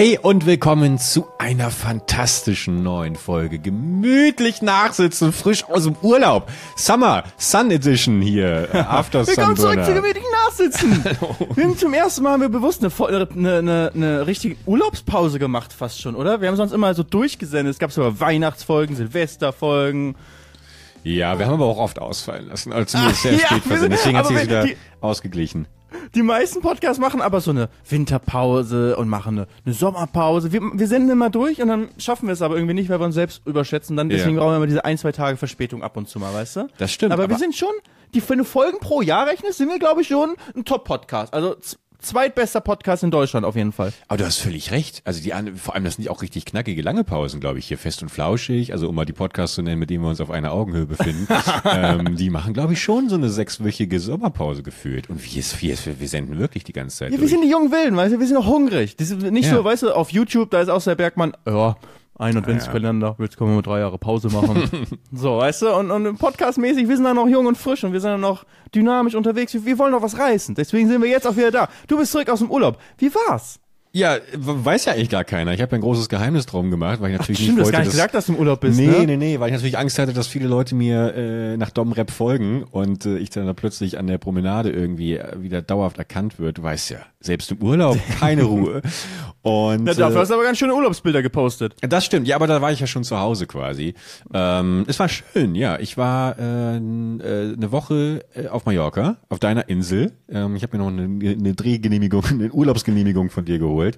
Hey und willkommen zu einer fantastischen neuen Folge. Gemütlich nachsitzen, frisch aus dem Urlaub. Summer, Sun Edition hier. äh, After Willkommen zurück zu gemütlichen Nachsitzen. Wir haben zum ersten Mal haben wir bewusst eine, Voll- eine, eine, eine richtige Urlaubspause gemacht, fast schon, oder? Wir haben sonst immer so durchgesendet. Es gab sogar Weihnachtsfolgen, Silvesterfolgen. Ja, wir haben aber auch oft ausfallen lassen. Also zumindest sehr Ja, spät sind- Deswegen hat sich wieder die- ausgeglichen. Die meisten Podcasts machen aber so eine Winterpause und machen eine, eine Sommerpause. Wir, wir senden immer durch und dann schaffen wir es aber irgendwie nicht, weil wir uns selbst überschätzen. Dann deswegen Ja. brauchen wir immer diese ein, zwei Tage Verspätung ab und zu mal, weißt du? Das stimmt, Aber, wir aber- sind schon, die, wenn du Folgen pro Jahr rechnest, sind wir, glaube ich, schon ein Top-Podcast. Also zweitbester Podcast in Deutschland auf jeden Fall. Aber du hast völlig recht. Also die vor allem das sind auch richtig knackige lange Pausen, glaube ich, hier fest und flauschig. Also um mal die Podcasts zu nennen, mit denen wir uns auf einer Augenhöhe befinden, ähm, die machen, glaube ich, schon so eine sechswöchige Sommerpause gefühlt. Und wir, wir, wir senden wirklich die ganze Zeit. Ja, wir durch. sind die jungen Wilden, weißt du, wir sind noch hungrig. Das ist nicht Ja. so, weißt du, auf YouTube, da ist auch der Bergmann, ja, ein Adventskalender, jetzt können wir mal drei Jahre Pause machen. so, weißt du, und, und podcastmäßig, wir sind da noch jung und frisch und wir sind da noch dynamisch unterwegs. Wir, wir wollen noch was reißen. Deswegen sind wir jetzt auch wieder da. Du bist zurück aus dem Urlaub. Wie war's? Ja, weiß ja eigentlich gar keiner. Ich habe ja ein großes Geheimnis drum gemacht, weil ich natürlich Stimmt, du nicht hast wollte, gar nicht dass gesagt, dass du im Urlaub bist, Nee, ne? nee, nee, weil ich natürlich Angst hatte, dass viele Leute mir äh, nach Domrep folgen und äh, ich dann da plötzlich an der Promenade irgendwie äh, wieder dauerhaft erkannt wird. Du weißt ja, selbst im Urlaub keine Ruhe. Und Na, dafür äh, hast du aber ganz schöne Urlaubsbilder gepostet. das stimmt, ja, aber da war ich ja schon zu Hause quasi. Ähm, es war schön, ja. Ich war äh, äh, eine Woche äh, auf Mallorca, auf deiner Insel. Ähm, ich habe mir noch eine, eine Drehgenehmigung, eine Urlaubsgenehmigung von dir geholt.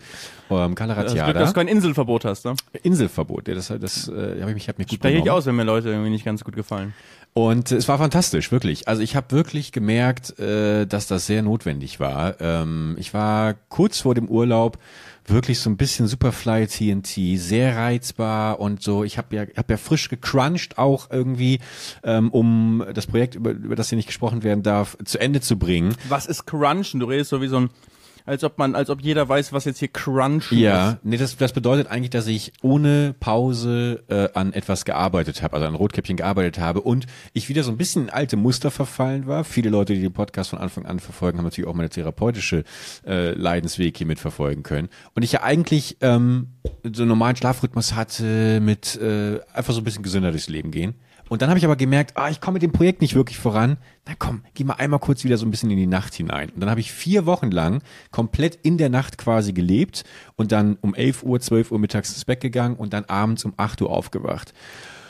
Ähm, Cala Das Glück, dass du kein Inselverbot hast, ne? Inselverbot, ja, das, das äh, habe ich mich, hab mich gut Spreche ich aus, wenn mir Leute irgendwie nicht ganz gut gefallen. Und es war fantastisch, wirklich. Also ich habe wirklich gemerkt, äh, dass das sehr notwendig war. Ähm, ich war kurz vor dem Urlaub wirklich so ein bisschen Superfly TNT, sehr reizbar und so. Ich habe ja, hab ja frisch gecrunched auch irgendwie, ähm, um das Projekt, über, über das hier nicht gesprochen werden darf, zu Ende zu bringen. Was ist Crunchen? Du redest so wie so ein, als ob man, als ob jeder weiß, was jetzt hier Crunchen Ja, ist. nee, das, das bedeutet eigentlich, dass ich ohne Pause äh, an etwas gearbeitet habe, also an Rotkäppchen gearbeitet habe und ich wieder so ein bisschen in alte Muster verfallen war. Viele Leute, die den Podcast von Anfang an verfolgen, haben natürlich auch meine therapeutische äh, Leidensweg hier mitverfolgen können. Und ich ja eigentlich ähm, so einen normalen Schlafrhythmus hatte mit äh, einfach so ein bisschen gesünder durchs Leben gehen. Und dann habe ich aber gemerkt, ah, ich komme mit dem Projekt nicht wirklich voran. Na komm, geh mal einmal kurz wieder so ein bisschen in die Nacht hinein. Und dann habe ich vier Wochen lang komplett in der Nacht quasi gelebt und dann um 11 Uhr, 12 Uhr mittags ins Bett gegangen und dann abends um 8 Uhr aufgewacht.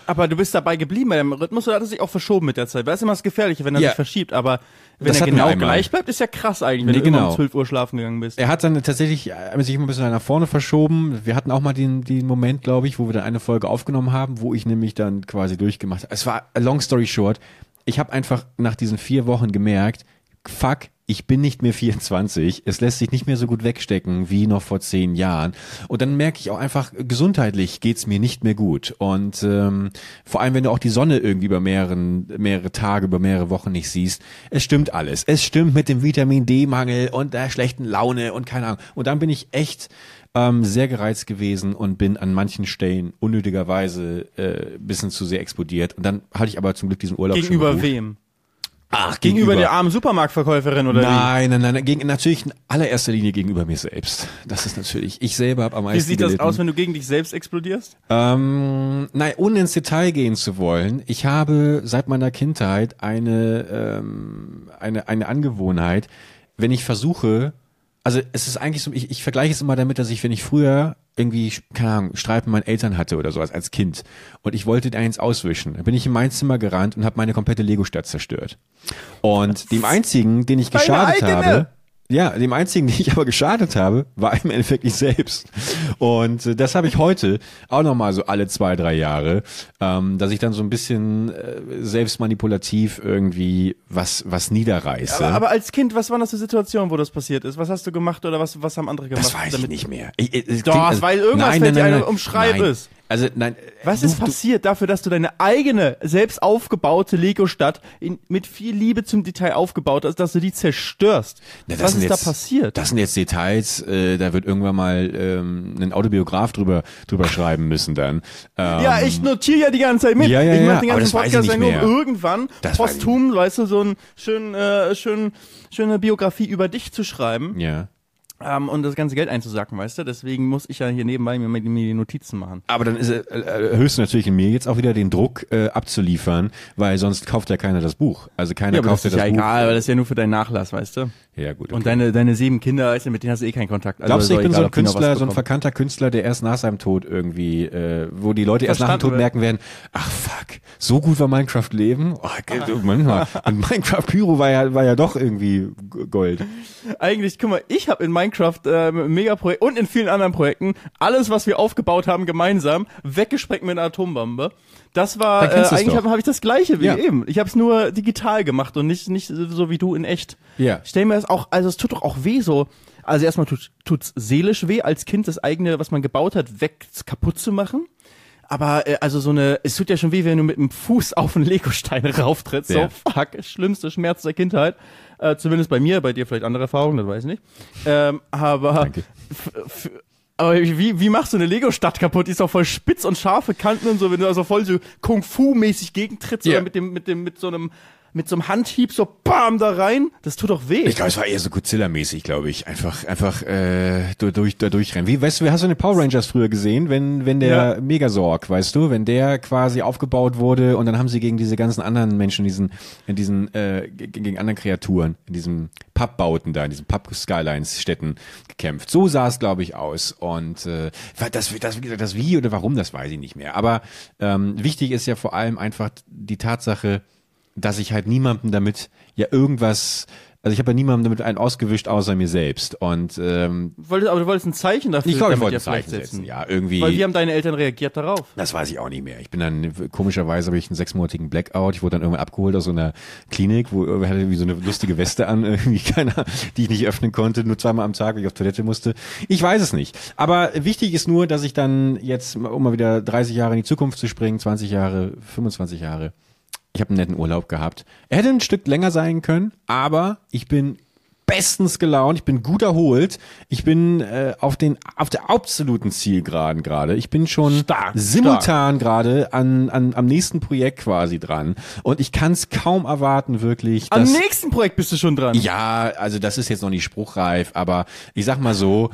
Aber du bist dabei geblieben bei deinem Rhythmus oder hat es sich auch verschoben mit der Zeit? Weil es ist immer das Gefährliche, wenn er Ja. sich verschiebt. Aber wenn Das er genau gleich bleibt, ist ja krass eigentlich, wenn Nee, du genau. um 12 Uhr schlafen gegangen bist. Er hat dann tatsächlich äh, sich immer ein bisschen nach vorne verschoben. Wir hatten auch mal den, den Moment, glaube ich, wo wir dann eine Folge aufgenommen haben, wo ich nämlich dann quasi durchgemacht habe. Es war a long story short. Ich habe einfach nach diesen vier Wochen gemerkt, fuck, ich bin nicht mehr 24. Es lässt sich nicht mehr so gut wegstecken wie noch vor zehn Jahren. Und dann merke ich auch einfach, gesundheitlich geht's mir nicht mehr gut. Und ähm, vor allem, wenn du auch die Sonne irgendwie über mehreren, mehrere Tage, über mehrere Wochen nicht siehst, es stimmt alles. Es stimmt mit dem Vitamin D-Mangel und der schlechten Laune und keine Ahnung. Und dann bin ich echt ähm, sehr gereizt gewesen und bin an manchen Stellen unnötigerweise äh, bisschen zu sehr explodiert. Und dann hatte ich aber zum Glück diesen Urlaub Gegenüber wem? Ach, Gegenüber der armen Supermarktverkäuferin oder Nein, nein, nein, gegen, natürlich in allererster Linie gegenüber mir selbst. Das ist natürlich, ich selber habe am wie? meisten Wie sieht das gelitten. aus, wenn du gegen dich selbst explodierst? Ähm, nein, ohne ins Detail gehen zu wollen. Ich habe seit meiner Kindheit eine, ähm, eine, eine Angewohnheit, wenn ich versuche, also es ist eigentlich so, ich, ich vergleiche es immer damit, dass ich, wenn ich früher irgendwie, keine Ahnung, Streit mit meinen Eltern hatte oder sowas als Kind und ich wollte eins auswischen, dann bin ich in mein Zimmer gerannt und habe meine komplette Lego-Stadt zerstört. Und dem einzigen, den ich geschadet habe, ja, dem einzigen, den ich aber geschadet habe, war im Endeffekt ich selbst. Und äh, das habe ich heute auch nochmal so alle zwei, drei Jahre, ähm, dass ich dann so ein bisschen äh, selbstmanipulativ irgendwie was, was niederreiße. Aber, aber als Kind, was war das für Situation, wo das passiert ist? Was hast du gemacht oder was, was haben andere gemacht? das weiß ich nicht mehr. Ich, ich, Doch, also weil irgendwas nein, fällt nein. Also nein. Was du, ist passiert dafür, dass du deine eigene, selbst aufgebaute Lego-Stadt mit viel Liebe zum Detail aufgebaut hast, dass du die zerstörst? Na, das Was ist da jetzt- passiert? Das sind jetzt Details, äh, da wird irgendwann mal ähm, ein Autobiograf drüber drüber schreiben müssen dann. Ähm, ja, ich notiere ja die ganze Zeit mit. Ja, ja, ich ja, mach den ganzen weiß Podcast ja nur, irgendwann Das weiß posthum, weißt du, so ein schön, äh, schön, schöne Biografie über dich zu schreiben. Ja. Ähm, und das ganze Geld einzusacken, weißt du? Deswegen muss ich ja hier nebenbei mir, mir die Notizen machen. Aber dann ist, äh, äh, du natürlich in mir jetzt auch wieder den Druck äh, abzuliefern, weil sonst kauft ja keiner das Buch. Also keiner Ja, kauft das ja ist das ja Buch. egal, weil das ist ja nur für deinen Nachlass, weißt du? Ja, gut. Und okay. deine, deine sieben Kinder, weißt du, mit denen hast du eh keinen Kontakt. Also Glaubst du, ich bin so ein Künstler, so ein verkannter Künstler, der erst nach seinem Tod irgendwie, äh, wo die Leute erst nach dem Tod merken werden, ach fuck, so gut war Minecraft Leben? Oh, manchmal. Und Minecraft Pyro war ja, war ja doch irgendwie Gold. Eigentlich, guck mal, ich habe in Minecraft äh, Megaprojekt und in vielen anderen Projekten alles, was wir aufgebaut haben, gemeinsam weggesprengt mit einer Atombombe. Das war äh, eigentlich habe hab ich das gleiche wie Ja. eben. Ich habe es nur digital gemacht und nicht nicht so wie du in echt. Ja. Stell mir das auch, also es tut doch auch weh so. Also erstmal tut tut's seelisch weh, als Kind das eigene, was man gebaut hat, weg kaputt zu machen. Aber äh, also so eine, es tut ja schon weh, wenn du mit dem Fuß auf einen Legostein rauftrittst. Ja. So, fuck, schlimmste Schmerz der Kindheit. Äh, zumindest bei mir, bei dir vielleicht andere Erfahrungen, das weiß ich nicht. Ähm, aber Danke. Aber wie, wie machst du eine Lego-Stadt kaputt? Die ist doch voll spitz und scharfe Kanten und so, wenn du also voll so Kung-Fu-mäßig gegentrittst Ja. oder mit dem, mit dem, mit so einem, mit so einem Handhieb so bam da rein. Das tut doch weh. Ich glaube, es war eher so Godzilla-mäßig, glaube ich. Einfach, einfach äh, durch, durch, da durchrennen. Wie, weißt du, hast du den Power Rangers früher gesehen, wenn, wenn der Ja. Megasorg, weißt du, wenn der quasi aufgebaut wurde und dann haben sie gegen diese ganzen anderen Menschen, diesen, in diesen, äh, ge- gegen anderen Kreaturen, in diesen Pappbauten da, in diesen Papp-Skylines-Städten gekämpft. So sah es, glaube ich, aus. Und äh, das, das, das wie oder warum, das weiß ich nicht mehr. Aber ähm, wichtig ist ja vor allem einfach die Tatsache, dass ich halt niemandem damit ja irgendwas, also ich habe ja niemandem damit einen ausgewischt außer mir selbst. Und ähm, Wolltest, aber du wolltest ein Zeichen dafür ich glaube, ich wollte ja ein Zeichen vielleicht setzen. Ja, irgendwie. Weil wie haben deine Eltern reagiert darauf? Das weiß ich auch nicht mehr. Ich bin dann, komischerweise habe ich einen sechsmonatigen Blackout. Ich wurde dann irgendwann abgeholt aus so einer Klinik, wo ich hatte wie so eine lustige Weste an, irgendwie keiner, die ich nicht öffnen konnte, nur zweimal am Tag, weil ich auf Toilette musste. Ich weiß es nicht. Aber wichtig ist nur, dass ich dann jetzt, um mal wieder 30 Jahre in die Zukunft zu springen, 20 Jahre, 25 Jahre, ich habe einen netten Urlaub gehabt. Er hätte ein Stück länger sein können, aber ich bin bestens gelaunt, ich bin gut erholt, ich bin äh, auf den auf der absoluten Zielgeraden gerade. Ich bin schon Stark, simultan gerade an, an am nächsten Projekt quasi dran und ich kann es kaum erwarten wirklich. Am dass- nächsten Projekt bist du schon dran. ja, also das ist jetzt noch nicht spruchreif, aber ich sag mal so,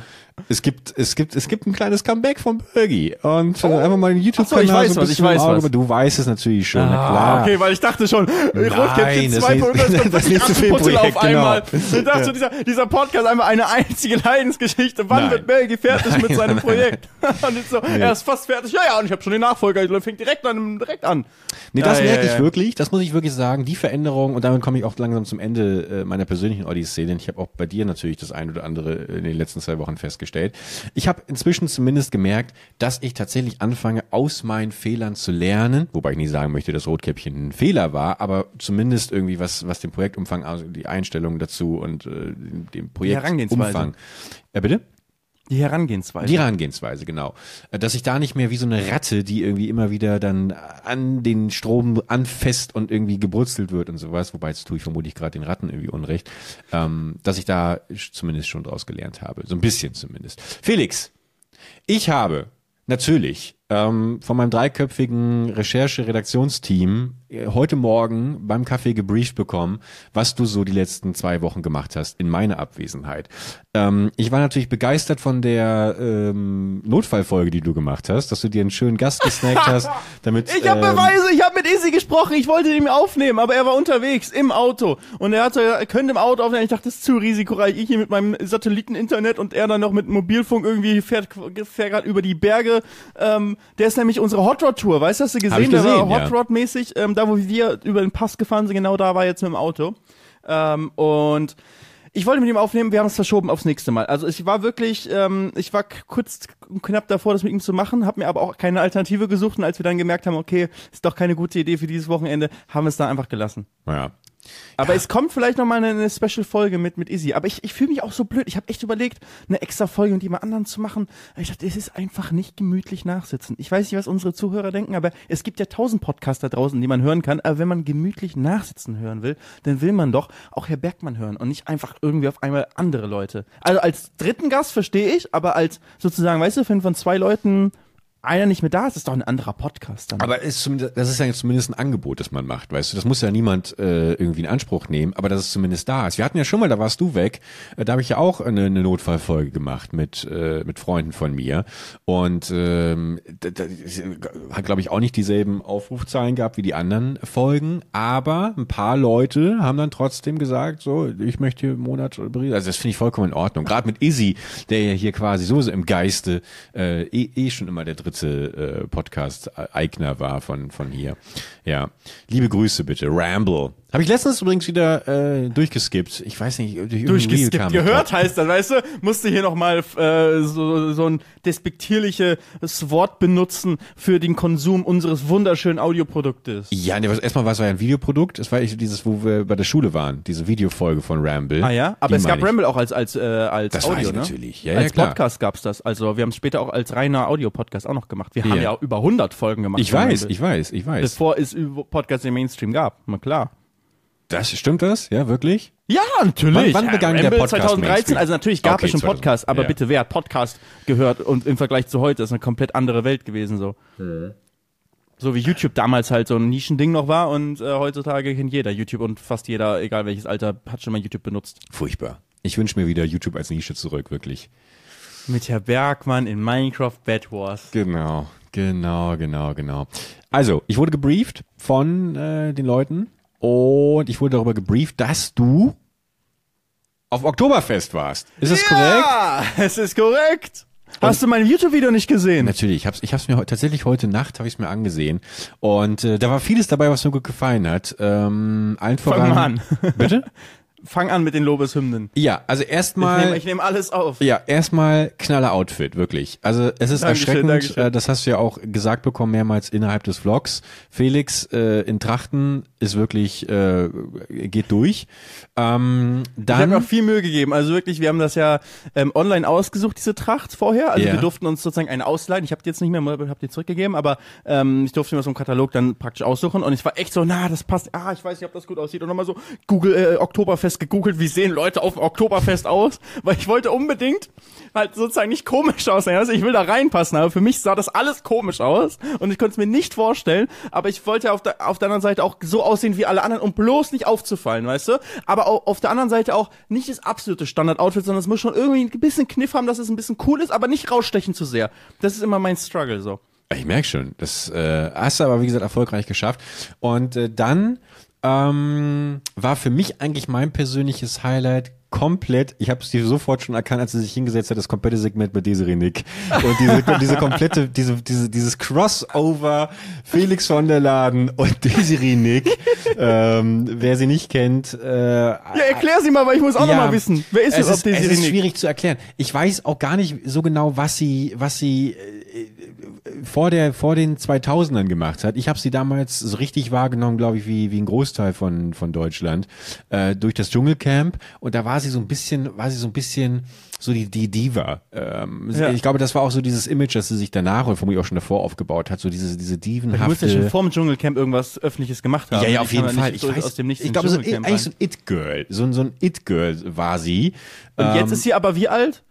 es gibt, es gibt, es gibt ein kleines Comeback von Bergi und äh, einfach mal den YouTube-Kanal ich weiß so ein was, ich weiß Auge, was. aber du weißt es natürlich schon, na Ah, klar. okay, weil ich dachte schon, Rotkäppchen das 2 nächste- das nächste Filmprojekt, auf einmal. genau. Ich dachte so, dieser, dieser Podcast einmal eine einzige Leidensgeschichte. Wann Nein. wird Belgi fertig mit Nein, seinem nein, Projekt? und jetzt so, er ist fast fertig. Ja, ja, und ich habe schon den Nachfolger. Ich fängt direkt an, direkt an. Nee, das Ja, merke ja, ich ja. wirklich, das muss ich wirklich sagen, die Veränderung, und damit komme ich auch langsam zum Ende äh, meiner persönlichen Odyssee, denn ich habe auch bei dir natürlich das ein oder andere in den letzten zwei Wochen festgestellt. Ich habe inzwischen zumindest gemerkt, dass ich tatsächlich anfange, aus meinen Fehlern zu lernen, wobei ich nicht sagen möchte, dass Rotkäppchen ein Fehler war, aber zumindest irgendwie was, was den Projektumfang, also die Einstellung dazu und äh, den-. Projektumfang. Ja, bitte? Die Herangehensweise. Die Herangehensweise, genau. Äh, Dass ich da nicht mehr wie so eine Ratte, die irgendwie immer wieder dann an den Strom anfasst und irgendwie gebrutzelt wird und sowas, wobei jetzt tue ich vermutlich gerade den Ratten irgendwie Unrecht, ähm, dass ich da zumindest schon draus gelernt habe. So ein bisschen zumindest. Felix, ich habe natürlich ähm, von meinem dreiköpfigen Recherche-Redaktionsteam äh, heute Morgen beim Kaffee gebrieft bekommen, was du so die letzten zwei Wochen gemacht hast in meiner Abwesenheit. Ähm, ich war natürlich begeistert von der ähm, Notfallfolge, die du gemacht hast, dass du dir einen schönen Gast gesnackt hast, damit Ich habe ähm, Beweise, ich habe mit Izzy gesprochen, ich wollte ihn aufnehmen, aber er war unterwegs im Auto und er hat so, er könnte im Auto aufnehmen. Ich dachte, das ist zu risikoreich. Ich hier mit meinem Satelliteninternet und er dann noch mit Mobilfunk irgendwie fährt, fährt gerade über die Berge. Ähm, der ist nämlich unsere Hot Rod Tour, weißt du, hast du gesehen? Ich der war gesehen. Hot Rod mäßig, ähm, da wo wir über den Pass gefahren sind, genau da war jetzt mit dem Auto. Ähm, und ich wollte mit ihm aufnehmen, wir haben es verschoben aufs nächste Mal. Also ich war wirklich, ähm, ich war kurz knapp davor, das mit ihm zu machen, habe mir aber auch keine Alternative gesucht und als wir dann gemerkt haben, okay, ist doch keine gute Idee für dieses Wochenende, haben wir es da einfach gelassen. ja. Aber es kommt vielleicht noch mal eine, eine Special-Folge mit, mit Izzy. Aber ich, ich fühle mich auch so blöd. Ich habe echt überlegt, eine extra Folge mit jemand anderen zu machen. Ich dachte, es ist einfach nicht gemütlich nachsitzen. Ich weiß nicht, was unsere Zuhörer denken, aber es gibt ja tausend Podcasts da draußen, die man hören kann. Aber wenn man gemütlich nachsitzen hören will, dann will man doch auch Herr Bergmann hören und nicht einfach irgendwie auf einmal andere Leute. Also als dritten Gast verstehe ich, aber als sozusagen, weißt du, wenn von zwei Leuten einer nicht mehr da ist, ist doch ein anderer Podcast dann. Aber ist das ist ja zumindest ein Angebot, das man macht, weißt du. Das muss ja niemand äh, irgendwie in Anspruch nehmen, aber dass es zumindest da ist. Wir hatten ja schon mal, da warst du weg, äh, da habe ich ja auch eine, eine Notfallfolge gemacht mit äh, mit Freunden von mir und ähm, da, da, hat glaube ich auch nicht dieselben Aufrufzahlen gehabt wie die anderen Folgen, aber ein paar Leute haben dann trotzdem gesagt, so ich möchte hier im Monat berichten. Also das finde ich vollkommen in Ordnung. Gerade mit Izzy, der ja hier quasi so im Geiste äh, eh, eh schon immer der dritte dritte äh, war von, von hier. Ja. Liebe Grüße bitte. Ramble. Habe ich letztens übrigens wieder äh, durchgeskippt. Ich weiß nicht, durch durchgeskippt. Gehört heißt das, weißt du? Musste hier nochmal äh, so, so ein despektierliches Wort benutzen für den Konsum unseres wunderschönen Audioproduktes. Ja, nee, erstmal war es ja ein Videoprodukt. Es war echt dieses, wo wir bei der Schule waren, diese Videofolge von Ramble. Ah ja, aber es gab ich. Ramble auch als als äh, als das Audio, weiß ich ne? natürlich. Ja, als ja, Podcast gab's das. Also wir haben es später auch als reiner Audio-Podcast auch noch gemacht. Wir haben ja, ja über 100 Folgen gemacht. Ich weiß, Ramble. ich weiß, ich weiß. Bevor es Podcast im Mainstream gab, na klar. Das stimmt das? Ja, wirklich? Ja, natürlich. Wann, wann begann ja, der Podcast 2013, also natürlich gab okay, es schon Podcast, aber ja. bitte, wer hat Podcast gehört und im Vergleich zu heute ist eine komplett andere Welt gewesen so. Mhm. So wie YouTube damals halt so ein Nischending noch war und äh, heutzutage kennt jeder YouTube und fast jeder, egal welches Alter, hat schon mal YouTube benutzt. Furchtbar. Ich wünsche mir wieder YouTube als Nische zurück, wirklich. Mit Herr Bergmann in Minecraft Bad Wars. Genau, genau, genau, genau. Also, ich wurde gebrieft von äh, den Leuten und ich wurde darüber gebrieft, dass du auf Oktoberfest warst. Ist das ja, korrekt? Ja, es ist korrekt. Hast du mein YouTube-Video nicht gesehen? Natürlich, ich hab's, ich hab's mir tatsächlich heute Nacht habe ich mir angesehen und äh, da war vieles dabei, was mir gut gefallen hat. Ähm, allen voran. Fang mal an. Bitte? Fang an mit den Lobeshymnen. Ja, also erstmal. Ich nehme nehm alles auf. Ja, erstmal knaller Outfit, wirklich. Also es ist Dankeschön, erschreckend, Dankeschön. Äh, das hast du ja auch gesagt bekommen mehrmals innerhalb des Vlogs. Felix äh, in Trachten ist wirklich, äh, geht durch. Ähm, dann, ich habe mir auch viel Mühe gegeben. Also wirklich, wir haben das ja ähm, online ausgesucht, diese Tracht vorher. Also yeah. wir durften uns sozusagen eine ausleihen. Ich habe die jetzt nicht mehr, habe die zurückgegeben, aber ähm, ich durfte mir so einen Katalog dann praktisch aussuchen. Und ich war echt so, na, das passt. Ah, ich weiß nicht, ob das gut aussieht. Und nochmal so Google äh, Oktoberfest Oktoberfest gegoogelt, wie sehen Leute auf dem Oktoberfest aus, weil ich wollte unbedingt halt sozusagen nicht komisch aussehen. Also ich will da reinpassen, aber für mich sah das alles komisch aus und ich konnte es mir nicht vorstellen, aber ich wollte auf der, auf der anderen Seite auch so aussehen wie alle anderen, um bloß nicht aufzufallen, weißt du? Aber auch auf der anderen Seite auch nicht das absolute Standard-Outfit, sondern es muss schon irgendwie ein bisschen Kniff haben, dass es ein bisschen cool ist, aber nicht rausstechen zu sehr. Das ist immer mein Struggle so. Ich merke schon, das äh, hast du aber wie gesagt erfolgreich geschafft. Und äh, dann ähm, war für mich eigentlich mein persönliches Highlight komplett, ich habe es dir sofort schon erkannt, als sie sich hingesetzt hat, das komplette Segment mit Desiree Nick. Und diese, diese komplette, diese, diese, dieses Crossover Felix von der Laden und Desiree Nick. ähm, wer sie nicht kennt. Äh, ja, erklär sie mal, weil ich muss auch ja, noch mal wissen. Wer ist es? Ist, Desiree es ist Nick? schwierig zu erklären. Ich weiß auch gar nicht so genau, was sie, was sie äh, vor der vor den 2000ern gemacht hat. Ich habe sie damals so richtig wahrgenommen, glaube ich, wie wie ein Großteil von von Deutschland äh, durch das Dschungelcamp und da war sie so ein bisschen war sie so ein bisschen so die die Diva. Ähm, ja. Ich glaube, das war auch so dieses Image, das sie sich danach und vermutlich auch schon davor aufgebaut hat, so diese diese dievenhafte. Du musst ja schon vor dem Dschungelcamp irgendwas öffentliches gemacht haben. Ja, ja, auf jeden Fall. Ich, weiß, aus dem Nichts ich glaube, so, eigentlich so ein It Girl, so, so ein It Girl war sie. Und ähm, jetzt ist sie aber wie alt?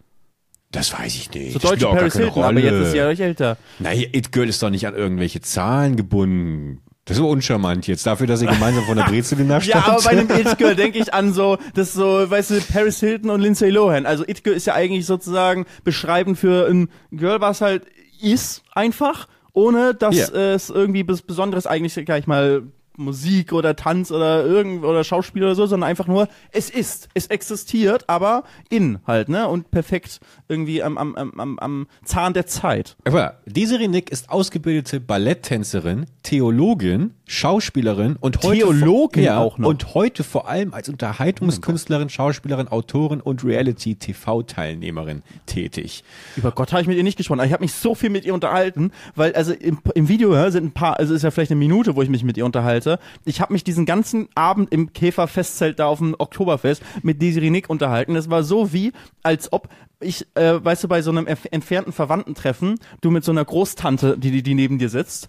Das weiß ich nicht. So deutsche Paris Hilton, aber jetzt ist sie ja euch älter. Naja, It Girl ist doch nicht an irgendwelche Zahlen gebunden. Das ist so uncharmant jetzt, dafür, dass ihr gemeinsam von der Brezel nachstand. ja, aber bei einem It Girl denke ich an so, das so, weißt du, Paris Hilton und Lindsay Lohan. Also It Girl ist ja eigentlich sozusagen beschreibend für ein Girl, was halt ist einfach, ohne dass yeah. es irgendwie was Besonderes eigentlich gleich mal Musik oder Tanz oder irgend oder Schauspiel oder so, sondern einfach nur, es ist, es existiert, aber in halt, ne? Und perfekt irgendwie am, am, am, am Zahn der Zeit. Aber Desiree Nick ist ausgebildete Balletttänzerin, Theologin, Schauspielerin und heute Theologin ja, auch noch. Und heute vor allem als Unterhaltungskünstlerin, Schauspielerin, Autorin und Reality-TV-Teilnehmerin tätig. Über Gott habe ich mit ihr nicht gesprochen. Ich habe mich so viel mit ihr unterhalten, weil also im, im Video ja, sind ein paar, also ist ja vielleicht eine Minute, wo ich mich mit ihr unterhalte hatte. Ich habe mich diesen ganzen Abend im Käferfestzelt da auf dem Oktoberfest mit Desiree Nick unterhalten. Das war so wie, als ob ich, äh, weißt du, bei so einem entfernten Verwandtentreffen, du mit so einer Großtante, die, die, die neben dir sitzt,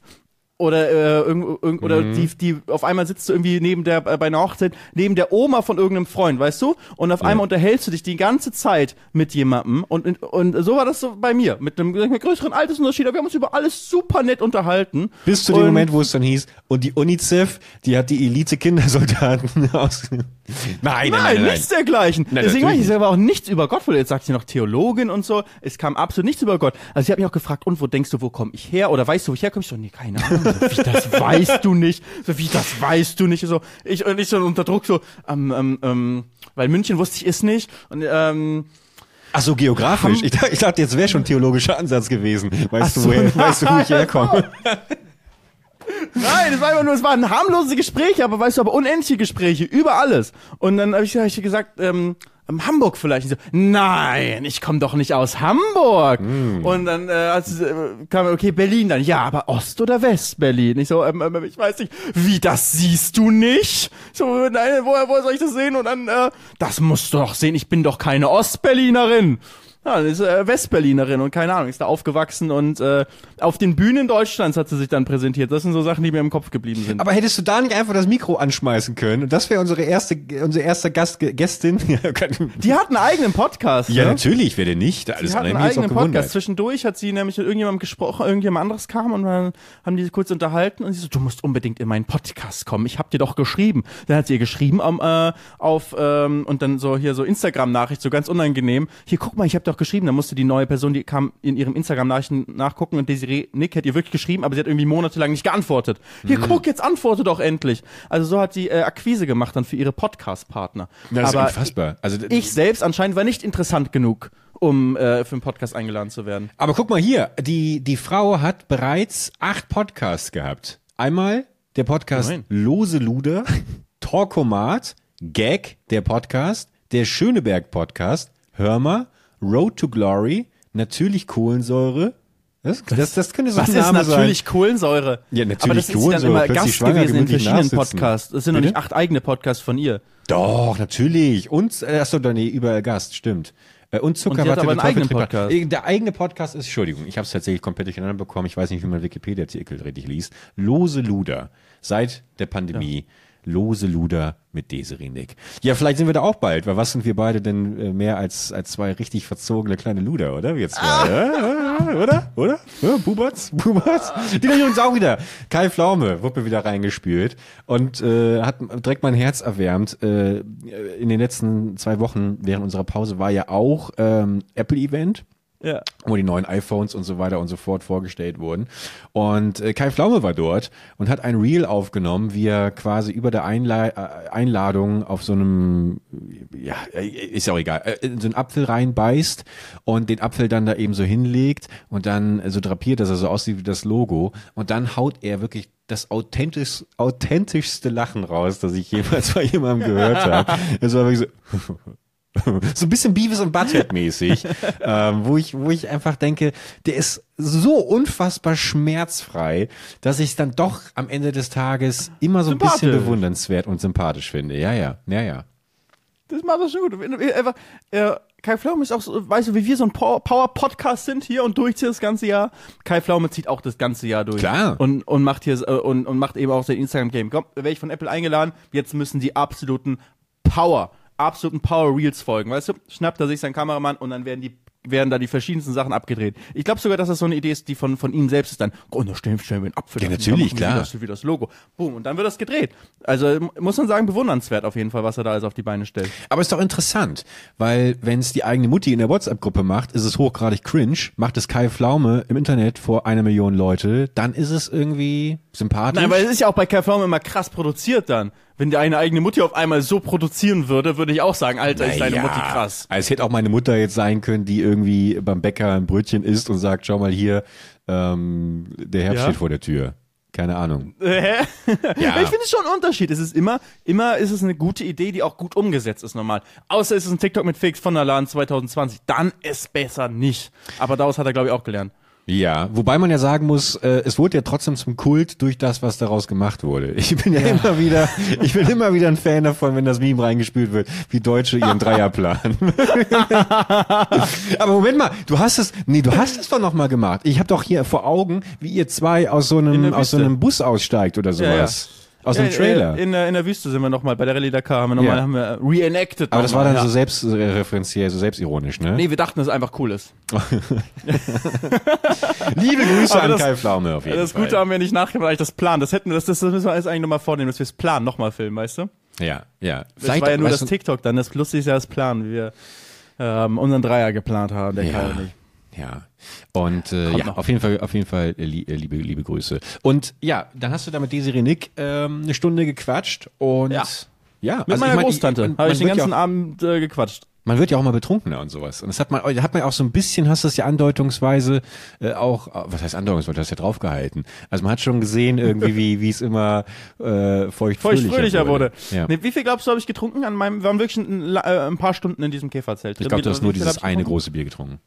oder äh, irgend, irgend, oder die, die auf einmal sitzt du irgendwie neben der äh, bei einer Hochzeit neben der Oma von irgendeinem Freund, weißt du? Und auf einmal unterhältst du dich die ganze Zeit mit jemandem und und so war das so bei mir mit einem, mit einem größeren Altersunterschied. Aber wir haben uns über alles super nett unterhalten. Bis zu dem Und- Moment, wo es dann hieß, und die UNICEF, die hat die Elite-Kindersoldaten aus. Nein, nein, Nein, nein, nein. nichts dergleichen. Nein, Deswegen weiß ich aber auch nichts über Gott, weil jetzt sagt sie noch Theologin und so. Es kam absolut nichts über Gott. Also ich habe mich auch gefragt, und wo denkst du, wo komme ich her? Oder weißt du, wo ich herkomme? Ich so, nee, keine Ahnung. So, wie, das weißt du nicht. So, wie, das weißt du nicht. So, ich, und ich so unter Druck so, ähm, ähm, ähm, weil München wusste ich ist nicht. Und, ähm, Ach so, geografisch. Ich, dachte- ich dachte, jetzt wäre schon theologischer Ansatz gewesen. Weißt Ach du, so, woher, weißt du, wo ich nein, herkomme? Nein, es war einfach nur, es waren harmlose Gespräche, aber weißt du, aber unendliche Gespräche über alles. Und dann habe ich, hab ich gesagt, ähm, Hamburg vielleicht. Und so, nein, ich komme doch nicht aus Hamburg. Und dann äh, als, äh, kam, okay, Berlin dann. Ja, aber Ost- oder West-Berlin? Ich so, ähm, ähm, ich weiß nicht, wie, das siehst du nicht? So, nein, woher, woher soll ich das sehen? Und dann, äh, das musst du doch sehen, ich bin doch keine Ostberlinerin. Ja, dann ist äh, Westberlinerin und keine Ahnung, ist da aufgewachsen und äh, auf den Bühnen Deutschlands hat sie sich dann präsentiert. Das sind so Sachen, die mir im Kopf geblieben sind. Aber hättest du da nicht einfach das Mikro anschmeißen können? Und das wäre unsere erste, unsere erste Gast, Gästin. Kann- Die hat einen eigenen Podcast. ja, ne? natürlich, wer denn nicht? Alles Die hat einen eigenen Podcast. Zwischendurch hat sie nämlich mit irgendjemandem gesprochen, irgendjemand anderes kam und dann haben die sich kurz unterhalten und sie so, du musst unbedingt in meinen Podcast kommen. Ich hab dir doch geschrieben. Dann hat sie ihr geschrieben am, äh, auf ähm, und dann so hier so Instagram-Nachricht, so ganz unangenehm. Hier, guck mal, ich hab doch geschrieben. Dann musste die neue Person, die kam in ihrem Instagram-Nachrichten nachgucken und Desiree Nick hat ihr wirklich geschrieben, aber sie hat irgendwie monatelang nicht geantwortet. Hier, Mhm. guck, jetzt antworte doch endlich. Also so hat sie äh, Akquise gemacht dann für ihre Podcast-Partner. Das ist aber unfassbar. Also, ich selbst anscheinend war nicht interessant genug, um äh, für einen Podcast eingeladen zu werden. Aber guck mal hier, die, die Frau hat bereits acht Podcasts gehabt. Einmal der Podcast Nein. Lose Luder, Talkomat, Gag, der Podcast, der Schöneberg Podcast, Hör mal, Road to Glory, natürlich Kohlensäure. Das, das, das könnte so Was ein ist Name natürlich sein. Kohlensäure? Ja, natürlich Aber das ist Kohlensäure, dann immer Gast gewesen in verschiedenen. Podcasts. Es sind noch nicht acht eigene Podcasts von ihr. Doch, natürlich. Und, äh, achso, nee, überall Gast, stimmt. Äh, Und Zucker Und aber der einen eigenen Podcast. Äh, Der eigene Podcast ist, Entschuldigung, ich habe es tatsächlich komplett durcheinander bekommen. Ich weiß nicht, wie man Wikipedia-Artikel richtig liest. Lose Luder. Seit der Pandemie. Lose Luder mit Desiree Nick. Ja, vielleicht sind wir da auch bald, weil was sind wir beide denn äh, mehr als, als zwei richtig verzogene kleine Luder, oder? Wir zwei, Ah. ja, oder? Oder? Ja, Buberts? Buberts? Die nennen uns auch wieder. Kai Pflaume wurde mir wieder reingespült und äh, hat direkt mein Herz erwärmt. Äh, in den letzten zwei Wochen während unserer Pause war ja auch ähm, Apple-Event Ja. wo die neuen iPhones und so weiter und so fort vorgestellt wurden. Und äh, Kai Pflaume war dort und hat ein Reel aufgenommen, wie er quasi über der Einla äh, Einladung auf so einem, ja, äh, ist ja auch egal, äh, in so einen Apfel reinbeißt und den Apfel dann da eben so hinlegt und dann so drapiert, dass er so aussieht wie das Logo. Und dann haut er wirklich das authentisch, authentischste Lachen raus, das ich jemals bei jemandem gehört habe. Es war wirklich so, so ein bisschen Beavis und Butthead mäßig, ähm, wo ich, wo ich einfach denke, der ist so unfassbar schmerzfrei, dass ich es dann doch am Ende des Tages immer so ein bisschen bewundernswert und sympathisch finde. Ja, ja, ja, ja. Das macht das schon gut. Du- Einfach, äh, Kai Pflaume ist auch so, weißt du, wie wir so ein Power- Power-Podcast sind hier und durchzieht das ganze Jahr. Kai Pflaume zieht auch das ganze Jahr durch. Klar. Und, und macht hier, äh, und, und macht eben auch sein Instagram-Game. Komm, werde ich von Apple eingeladen. Jetzt müssen die absoluten Power, absoluten Power-Reels folgen. Weißt du, schnappt er sich seinen Kameramann und dann werden die werden da die verschiedensten Sachen abgedreht. Ich glaube sogar, dass das so eine Idee ist, die von, von ihm selbst ist dann, oh, da stellen, stellen wir einen Apfel. Ja, natürlich, klar. Das, wie das Logo. Boom, und dann wird das gedreht. Also muss man sagen, bewundernswert auf jeden Fall, was er da alles auf die Beine stellt. Aber ist doch interessant, weil wenn es die eigene Mutti in der WhatsApp-Gruppe macht, ist es hochgradig cringe. Macht es Kai Pflaume im Internet vor einer Million Leute, dann ist es irgendwie sympathisch. Nein, weil es ist ja auch bei Kai Pflaume immer krass produziert dann. Wenn die eine eigene Mutti auf einmal so produzieren würde, würde ich auch sagen, Alter, ist deine Naja, Mutti krass. Also es hätte auch meine Mutter jetzt sein können, die irgendwie beim Bäcker ein Brötchen isst und sagt, schau mal hier, ähm, der Herbst Ja? steht vor der Tür. Keine Ahnung. Hä? Ja. Ich finde es schon ein Unterschied. Es ist immer, immer ist es eine gute Idee, die auch gut umgesetzt ist normal. Außer es ist ein TikTok mit Fix von der Laden 2020. Dann ist besser nicht. Aber daraus hat er, glaube ich, auch gelernt. Ja, wobei man ja sagen muss, äh, es wurde ja trotzdem zum Kult durch das, was daraus gemacht wurde. Ich bin ja, immer wieder, ich bin immer wieder ein Fan davon, wenn das Meme reingespült wird, wie Deutsche ihren Dreierplan. Aber Moment mal, du hast es, nee, du hast es doch noch mal gemacht. Ich habe doch hier vor Augen, wie ihr zwei aus so In einem, aus so einem Bus aussteigt oder sowas. Aus Ja, einem Trailer. In, in, der- in der Wüste sind wir nochmal, bei der Rallye Dakar haben wir nochmal, Ja. haben wir reenacted. Aber das war dann ja. so selbstreferenziell, so selbstironisch, ne? Nee, wir dachten, dass es einfach cool ist. Liebe Grüße Aber an das- Kai Pflaume auf jeden Das Fall. Gute haben wir nicht nachgemacht, eigentlich das Plan. Das hätten wir, das, das müssen wir jetzt eigentlich nochmal vornehmen, dass wir das Plan nochmal filmen, weißt du? Ja, ja. Das war ja nur das TikTok dann. Das Lustige ist ja das Plan, wie wir ähm, unseren Dreier geplant haben, der Ja. Kai und ich. Ja. Und äh, ja, noch. auf jeden Fall, auf jeden Fall äh, äh, liebe, liebe Grüße. Und ja, dann hast du da mit Desiree Nick ähm, eine Stunde gequatscht und Ja. ja Mit also meiner ich mein, Großtante habe ich den ja ganzen auch, Abend äh, gequatscht. man wird ja auch mal betrunkener und sowas. Und das hat man, hat man ja auch so ein bisschen, hast du es ja andeutungsweise äh, auch, äh, was heißt andeutungsweise, du hast ja draufgehalten. Also man hat schon gesehen irgendwie, wie wie es immer äh, feucht, Feucht fröhlicher wurde. Ja. Nee, wie viel glaubst du, habe ich getrunken an meinem, wir waren wirklich ein, äh, ein paar Stunden in diesem Käferzelt. Ich glaube, du hast nur viel hab dieses eine getrunken? große Bier getrunken.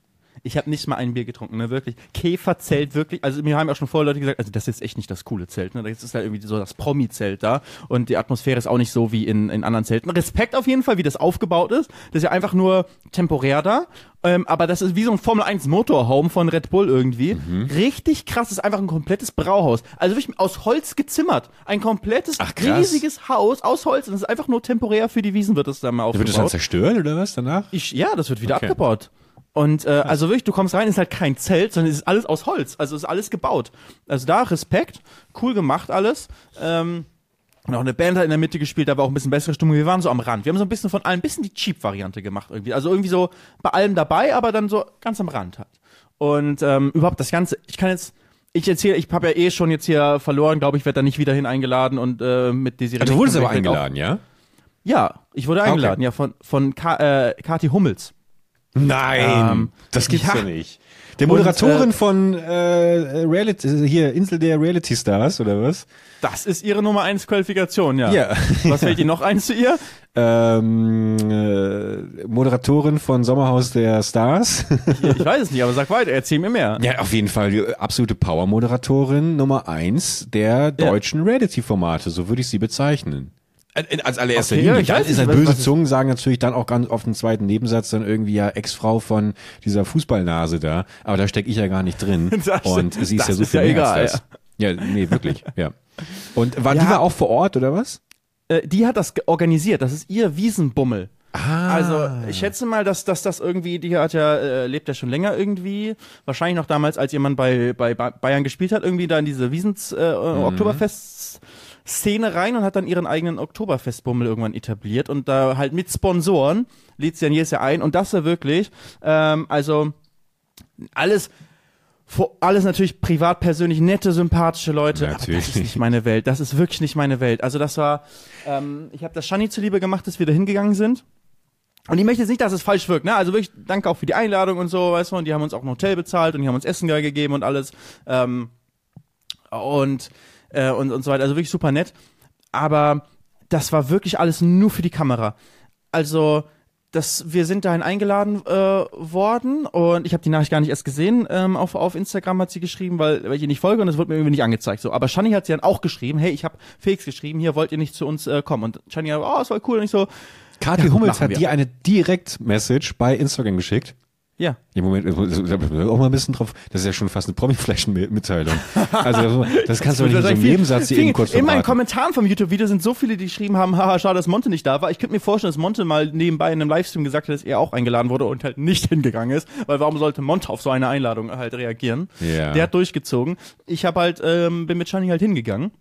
Ich habe nicht mal ein Bier getrunken, ne, wirklich. Käferzelt, wirklich. Also mir haben auch schon vorher Leute gesagt, also das ist echt nicht das coole Zelt, ne. Das ist halt irgendwie so das Promi-Zelt da. Und die Atmosphäre ist auch nicht so wie in, in anderen Zelten. Respekt auf jeden Fall, wie das aufgebaut ist. Das ist ja einfach nur temporär da. Ähm, aber das ist wie so ein Formel 1 Motorhome von Red Bull irgendwie. Mhm. Richtig krass, das ist einfach ein komplettes Brauhaus. Also wirklich aus Holz gezimmert. Ein komplettes, Ach, riesiges Haus aus Holz. Und das ist einfach nur temporär für die Wiesen wird das dann mal Wird aufgebaut. das dann zerstört oder was danach? Ich, ja, das wird wieder Okay. abgebaut. Und äh, also wirklich, du kommst rein, ist halt kein Zelt, sondern es ist alles aus Holz. Also ist alles gebaut. Also da Respekt, cool gemacht alles. Ähm, und auch eine Band hat in der Mitte gespielt, da war auch ein bisschen bessere Stimmung. Wir waren so am Rand. Wir haben so ein bisschen von allem, ein bisschen die Cheap-Variante gemacht irgendwie. Also irgendwie so bei allem dabei, aber dann so ganz am Rand halt. Und ähm, überhaupt das Ganze, ich kann jetzt, ich erzähle, ich habe ja eh schon jetzt hier verloren, glaube ich, werde da nicht wieder hin eingeladen und äh, mit Desiree. Also, du wurdest aber ich werd auch- eingeladen, ja? Ja, ich wurde eingeladen, ja, von, von Ka äh, Kati Hummels. Nein, Ähm, das gibt's ja, ja. nicht. Der Moderatorin Und, äh, von äh, Reality, hier Insel der Reality Stars oder was? Das ist ihre Nummer eins Qualifikation, ja. Ja. Was fällt Ihnen noch eins zu ihr? Ähm, äh, Moderatorin von Sommerhaus der Stars. Ich weiß es nicht, aber sag weiter, erzähl mir mehr. ja, auf jeden Fall die absolute Power-Moderatorin Nummer eins der deutschen Reality-Formate, so würde ich sie bezeichnen. Äh, Als allererster Okay, ja, Linie. ich Dann ist halt böse Zungen sagen natürlich dann auch ganz auf den zweiten Nebensatz dann irgendwie ja Ex-Frau von dieser Fußballnase da. Aber da stecke ich ja gar nicht drin. Das- Und sie ist ja so ist viel ja mehr egal, als das. Ja, nee, wirklich, ja. Und war, die Ja. war auch vor Ort, oder was? Äh, die hat das organisiert, das ist ihr Wiesenbummel. Ah. Also, ich schätze mal, dass, dass das irgendwie, die hat ja, äh, lebt ja schon länger irgendwie. Wahrscheinlich noch damals, als jemand bei, bei Ba- Bayern gespielt hat, irgendwie da in diese Wiesens äh, Mhm. Oktoberfest-Szene rein und hat dann ihren eigenen Oktoberfestbummel irgendwann etabliert und da halt mit Sponsoren lädt sie dann jedes Jahr ein und das war wirklich, ähm, also alles, vor- alles natürlich privat, persönlich nette, sympathische Leute. Aber das Natürlich. ist nicht meine Welt. Das ist wirklich nicht meine Welt. Also das war, ähm, ich habe das Shani zuliebe gemacht, dass wir da hingegangen sind. Und ich möchte jetzt nicht, dass es falsch wirkt, ne? Also wirklich, danke auch für die Einladung und so, weißt du, und die haben uns auch ein Hotel bezahlt und die haben uns Essen gegeben und alles. Ähm, und, äh, und, und so weiter. Also wirklich super nett. Aber das war wirklich alles nur für die Kamera. Also, das, wir sind dahin eingeladen äh, worden und ich habe die Nachricht gar nicht erst gesehen. Ähm, auf, auf Instagram hat sie geschrieben, weil, weil ich ihr nicht folge und es wurde mir irgendwie nicht angezeigt. So, aber Shani hat sie dann auch geschrieben, hey, ich habe Felix geschrieben, hier wollt ihr nicht zu uns äh, kommen. Und Shani hat, oh, es war cool und ich so, Kathi Ja, Hummels hat dir eine Direct-Message bei Instagram geschickt. Ja. Im Moment, auch mal ein bisschen drauf, das ist ja schon fast eine Promi-Flaschen-Mitteilung. Also, das kannst du doch nicht in so einem Nebensatz hier eben kurz In meinen verraten. Kommentaren vom YouTube-Video sind so viele, die geschrieben haben, haha, schade, dass Monte nicht da war. Ich könnte mir vorstellen, dass Monte mal nebenbei in einem Livestream gesagt hat, dass er auch eingeladen wurde und halt nicht hingegangen ist. Weil warum sollte Monte auf so eine Einladung halt reagieren? Ja. Der hat durchgezogen. Ich habe halt, ähm, bin mit Shani halt hingegangen.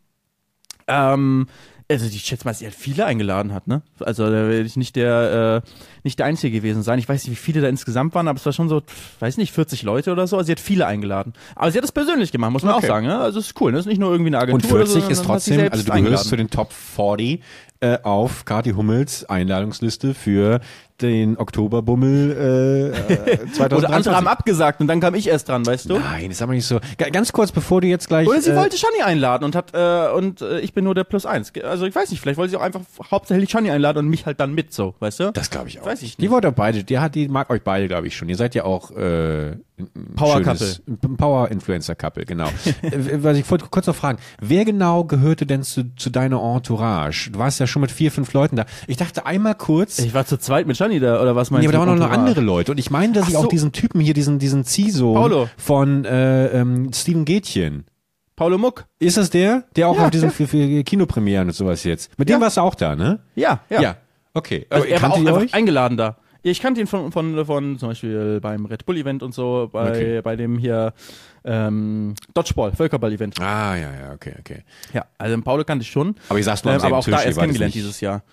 Ähm, also ich schätze mal, dass sie halt viele eingeladen hat, ne? Also da werde ich nicht der, äh, nicht der Einzige gewesen sein. Ich weiß nicht, wie viele da insgesamt waren, aber es war schon so, weiß nicht, 40 Leute oder so. Also sie hat viele eingeladen. Aber sie hat es persönlich gemacht, muss man Okay. auch sagen. Ne? Also es ist cool, ne? Das ist nicht nur irgendwie eine Agentur. Und 40 sondern ist trotzdem, also du gehörst zu den Top 40 äh, auf Kathi Hummels Einladungsliste für den Oktoberbummel äh, äh, 2023. Oder andere haben abgesagt und dann kam ich erst dran, weißt du? Nein, ist aber nicht so. Ga- Ganz kurz, bevor du jetzt gleich. Oder sie äh, wollte Shani einladen und hat äh, und äh, ich bin nur der Plus eins. Also ich weiß nicht, vielleicht wollte sie auch einfach hauptsächlich Shani einladen und mich halt dann mit so, weißt du? Das glaube ich auch. Weiß ich Die nicht. wollt ihr beide, die hat, die mag euch beide, glaube ich schon. Ihr seid ja auch äh, ein Power schönes- ein Power Influencer Couple, genau. Äh, Was ich wollte kurz noch fragen, wer genau gehörte denn zu, zu deiner Entourage? Du warst ja schon mit vier, fünf Leuten da. Ich dachte einmal kurz, Ich war zu zweit mit Gianni da, oder was meinst nee, aber da du? waren noch andere Leute und ich meine, dass Ach ich auch so. diesen Typen hier, diesen diesen Ziso Paulo. von äh, ähm, Steven Gätchen. Paulo Muck. Ist das der, der auch Ja, auf diesen ja. Kinopremieren und sowas jetzt? Mit dem Ja. warst du auch da, ne? Ja, ja. Okay. Also er war auch einfach euch? eingeladen da. Ich kannte ihn von, von, von zum Beispiel beim Red Bull Event und so, bei, Okay. bei dem hier ähm, Dodgeball, Völkerball Event. Ah, ja, ja, okay, okay. Ja, also den Paulo kannte ich schon. Aber ihr saßt nur Ähm, aber auch selben da Tisch, erst kennengelernt dieses Jahr.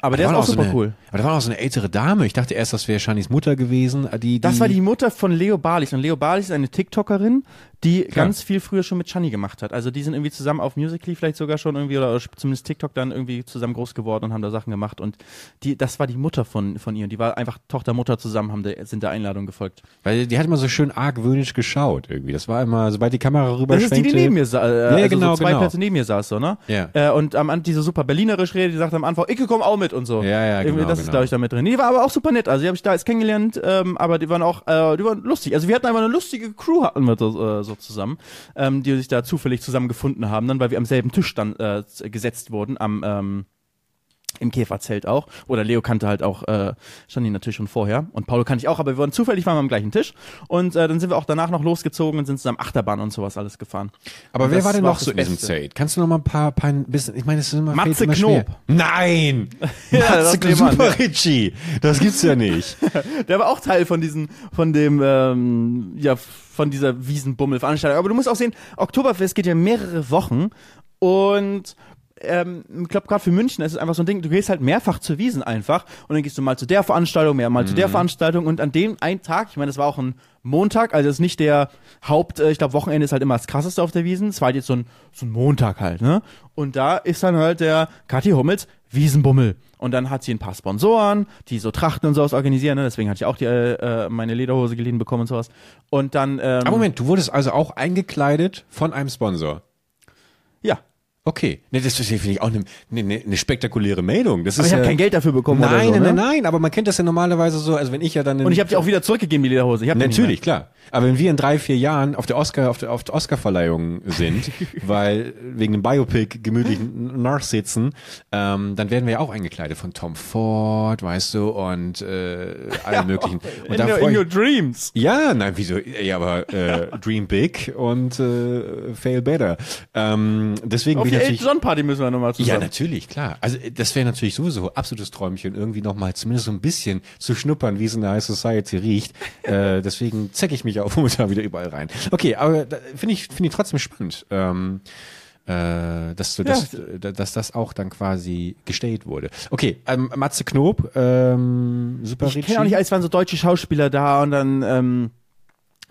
Aber der ist war auch super so eine, cool. Aber da war noch so eine ältere Dame. Ich dachte erst, das wäre Shannys Mutter gewesen. Die, die, Das war die Mutter von Leo Barlich. Und Leo Barlich ist eine TikTokerin, die Klar. ganz viel früher schon mit Chani gemacht hat. Also die sind irgendwie zusammen auf Musically vielleicht sogar schon irgendwie, oder zumindest TikTok dann irgendwie zusammen groß geworden und haben da Sachen gemacht. Und die, das war die Mutter von, von ihr. Und die war einfach Tochter, Mutter zusammen, haben der, sind der Einladung gefolgt. Weil die hat immer so schön argwöhnisch geschaut irgendwie. Das war immer, sobald die Kamera rüber Das ist die, die neben mir saß, äh, also genau, so zwei genau. Plätze neben mir saß, so, ne? Ja. Äh, und am Anfang diese super berlinerisch Rede, die sagt am Anfang, ich komm auch mit und so. Ja, ja, genau, Das ist, genau. glaube ich, da mit drin. Die war aber auch super nett. Also die habe ich da jetzt kennengelernt, ähm, aber die waren auch, äh, die waren lustig. Also wir hatten einfach eine lustige Crew hatten wir so, äh, so zusammen, ähm, die sich da zufällig zusammengefunden haben, dann, weil wir am selben Tisch dann äh, gesetzt wurden, am ähm, im Käferzelt auch. Oder Leo kannte halt auch äh, Janine natürlich schon vorher. Und Paulo kannte ich auch, aber wir waren zufällig waren wir am gleichen Tisch. Und äh, dann sind wir auch danach noch losgezogen und sind zusammen Achterbahn und sowas alles gefahren. Aber Und wer das war denn noch so in das diesem. Zelt? Kannst du noch mal ein paar, paar ein bisschen, ich meine, es ist immer, Matze immer schwer. Knob. Nein! Ja, das Matze jemand, Super ja. Richie. Das gibt's ja nicht. Der war auch Teil von diesen, von dem, ähm, ja, von dieser Wiesenbummel-Veranstaltung. Aber du musst auch sehen, Oktoberfest geht ja mehrere Wochen und ähm, ich glaube, gerade für München ist es einfach so ein Ding, du gehst halt mehrfach zur Wiesen einfach und dann gehst du mal zu der Veranstaltung, mehr mal zu der Veranstaltung und an dem einen Tag, ich meine, das war auch ein Montag, also das ist nicht der Haupt, äh, ich glaube, Wochenende ist halt immer das krasseste auf der Wiesen, es war halt jetzt so ein, so ein Montag halt, ne? Und da ist dann halt der Kathi Hummels Wiesenbummel. Und dann hat sie ein paar Sponsoren, die so Trachten und sowas organisieren, ne? deswegen hatte ich auch die, äh, äh, meine Lederhose geliehen bekommen und sowas. Und dann, ähm, Aber Moment, du wurdest also auch eingekleidet von einem Sponsor. ja. Okay. Ne, das ist- finde ich auch eine, eine, eine spektakuläre Meldung. Das Aber ist ich habe ja, kein Geld dafür bekommen Nein, oder so, nein, ne? nein, nein, aber man kennt das ja normalerweise so, also wenn ich ja dann Und ich habe die auch wieder zurückgegeben, die Lederhose. Ich hab Natürlich, klar. Aber wenn wir in drei, vier Jahren auf der Oscar, auf der, auf der Oscar-Verleihung sind, weil wegen dem Biopic gemütlich nachsitzen, ähm, dann werden wir ja auch eingekleidet von Tom Ford, weißt du, und äh, allen möglichen. Und In, da your, in your dreams. ja, nein, wieso? Ja, aber äh, Dream Big und äh, Fail Better. Ähm, deswegen Auf Elton natürlich. John Party müssen wir nochmal Ja, zusammen. natürlich, klar. Also äh, das wäre natürlich sowieso absolutes Träumchen, irgendwie nochmal zumindest so ein bisschen zu schnuppern, wie es in der High Society riecht. äh, deswegen zecke ich mich auch momentan wieder überall rein. Okay, aber da- finde ich, finde ich trotzdem spannend. Ähm, äh, dass, du, dass, äh, dass das auch dann quasi gestellt wurde. Okay, ähm, Matze Knob, ähm, Super ich kenne auch nicht, als waren so deutsche Schauspieler da und dann ähm,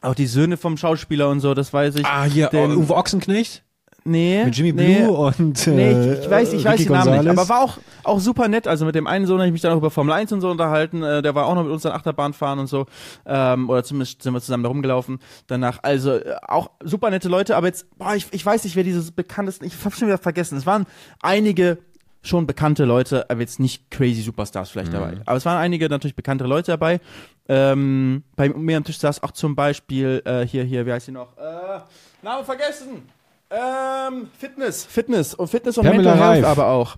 auch die Söhne vom Schauspieler und so, das weiß ich. Ah, hier, Den- Uwe Ochsenknecht nee. mit Jimmy nee. Blue und äh, Nee, ich, ich weiß, ich weiß Ricky den Namen nicht, aber war auch, auch super nett. Also mit dem einen Sohn habe ich mich dann auch über Formel 1 und so unterhalten. Äh, der war auch noch mit uns dann Achterbahn fahren und so. Ähm, oder zumindest sind wir zusammen da rumgelaufen. Danach, also äh, auch super nette Leute, aber jetzt, boah, ich, ich weiß nicht, wer dieses bekannteste, ich hab's schon wieder vergessen. Es waren einige schon bekannte Leute, aber jetzt nicht crazy Superstars vielleicht dabei. Aber es waren einige natürlich bekannte Leute dabei. Ähm, bei mir am Tisch saß auch zum Beispiel, äh, hier, hier, wie heißt sie noch? Äh, Name vergessen! Ähm, Fitness, Fitness und Fitness und Pamela Mental Health Reif. aber auch.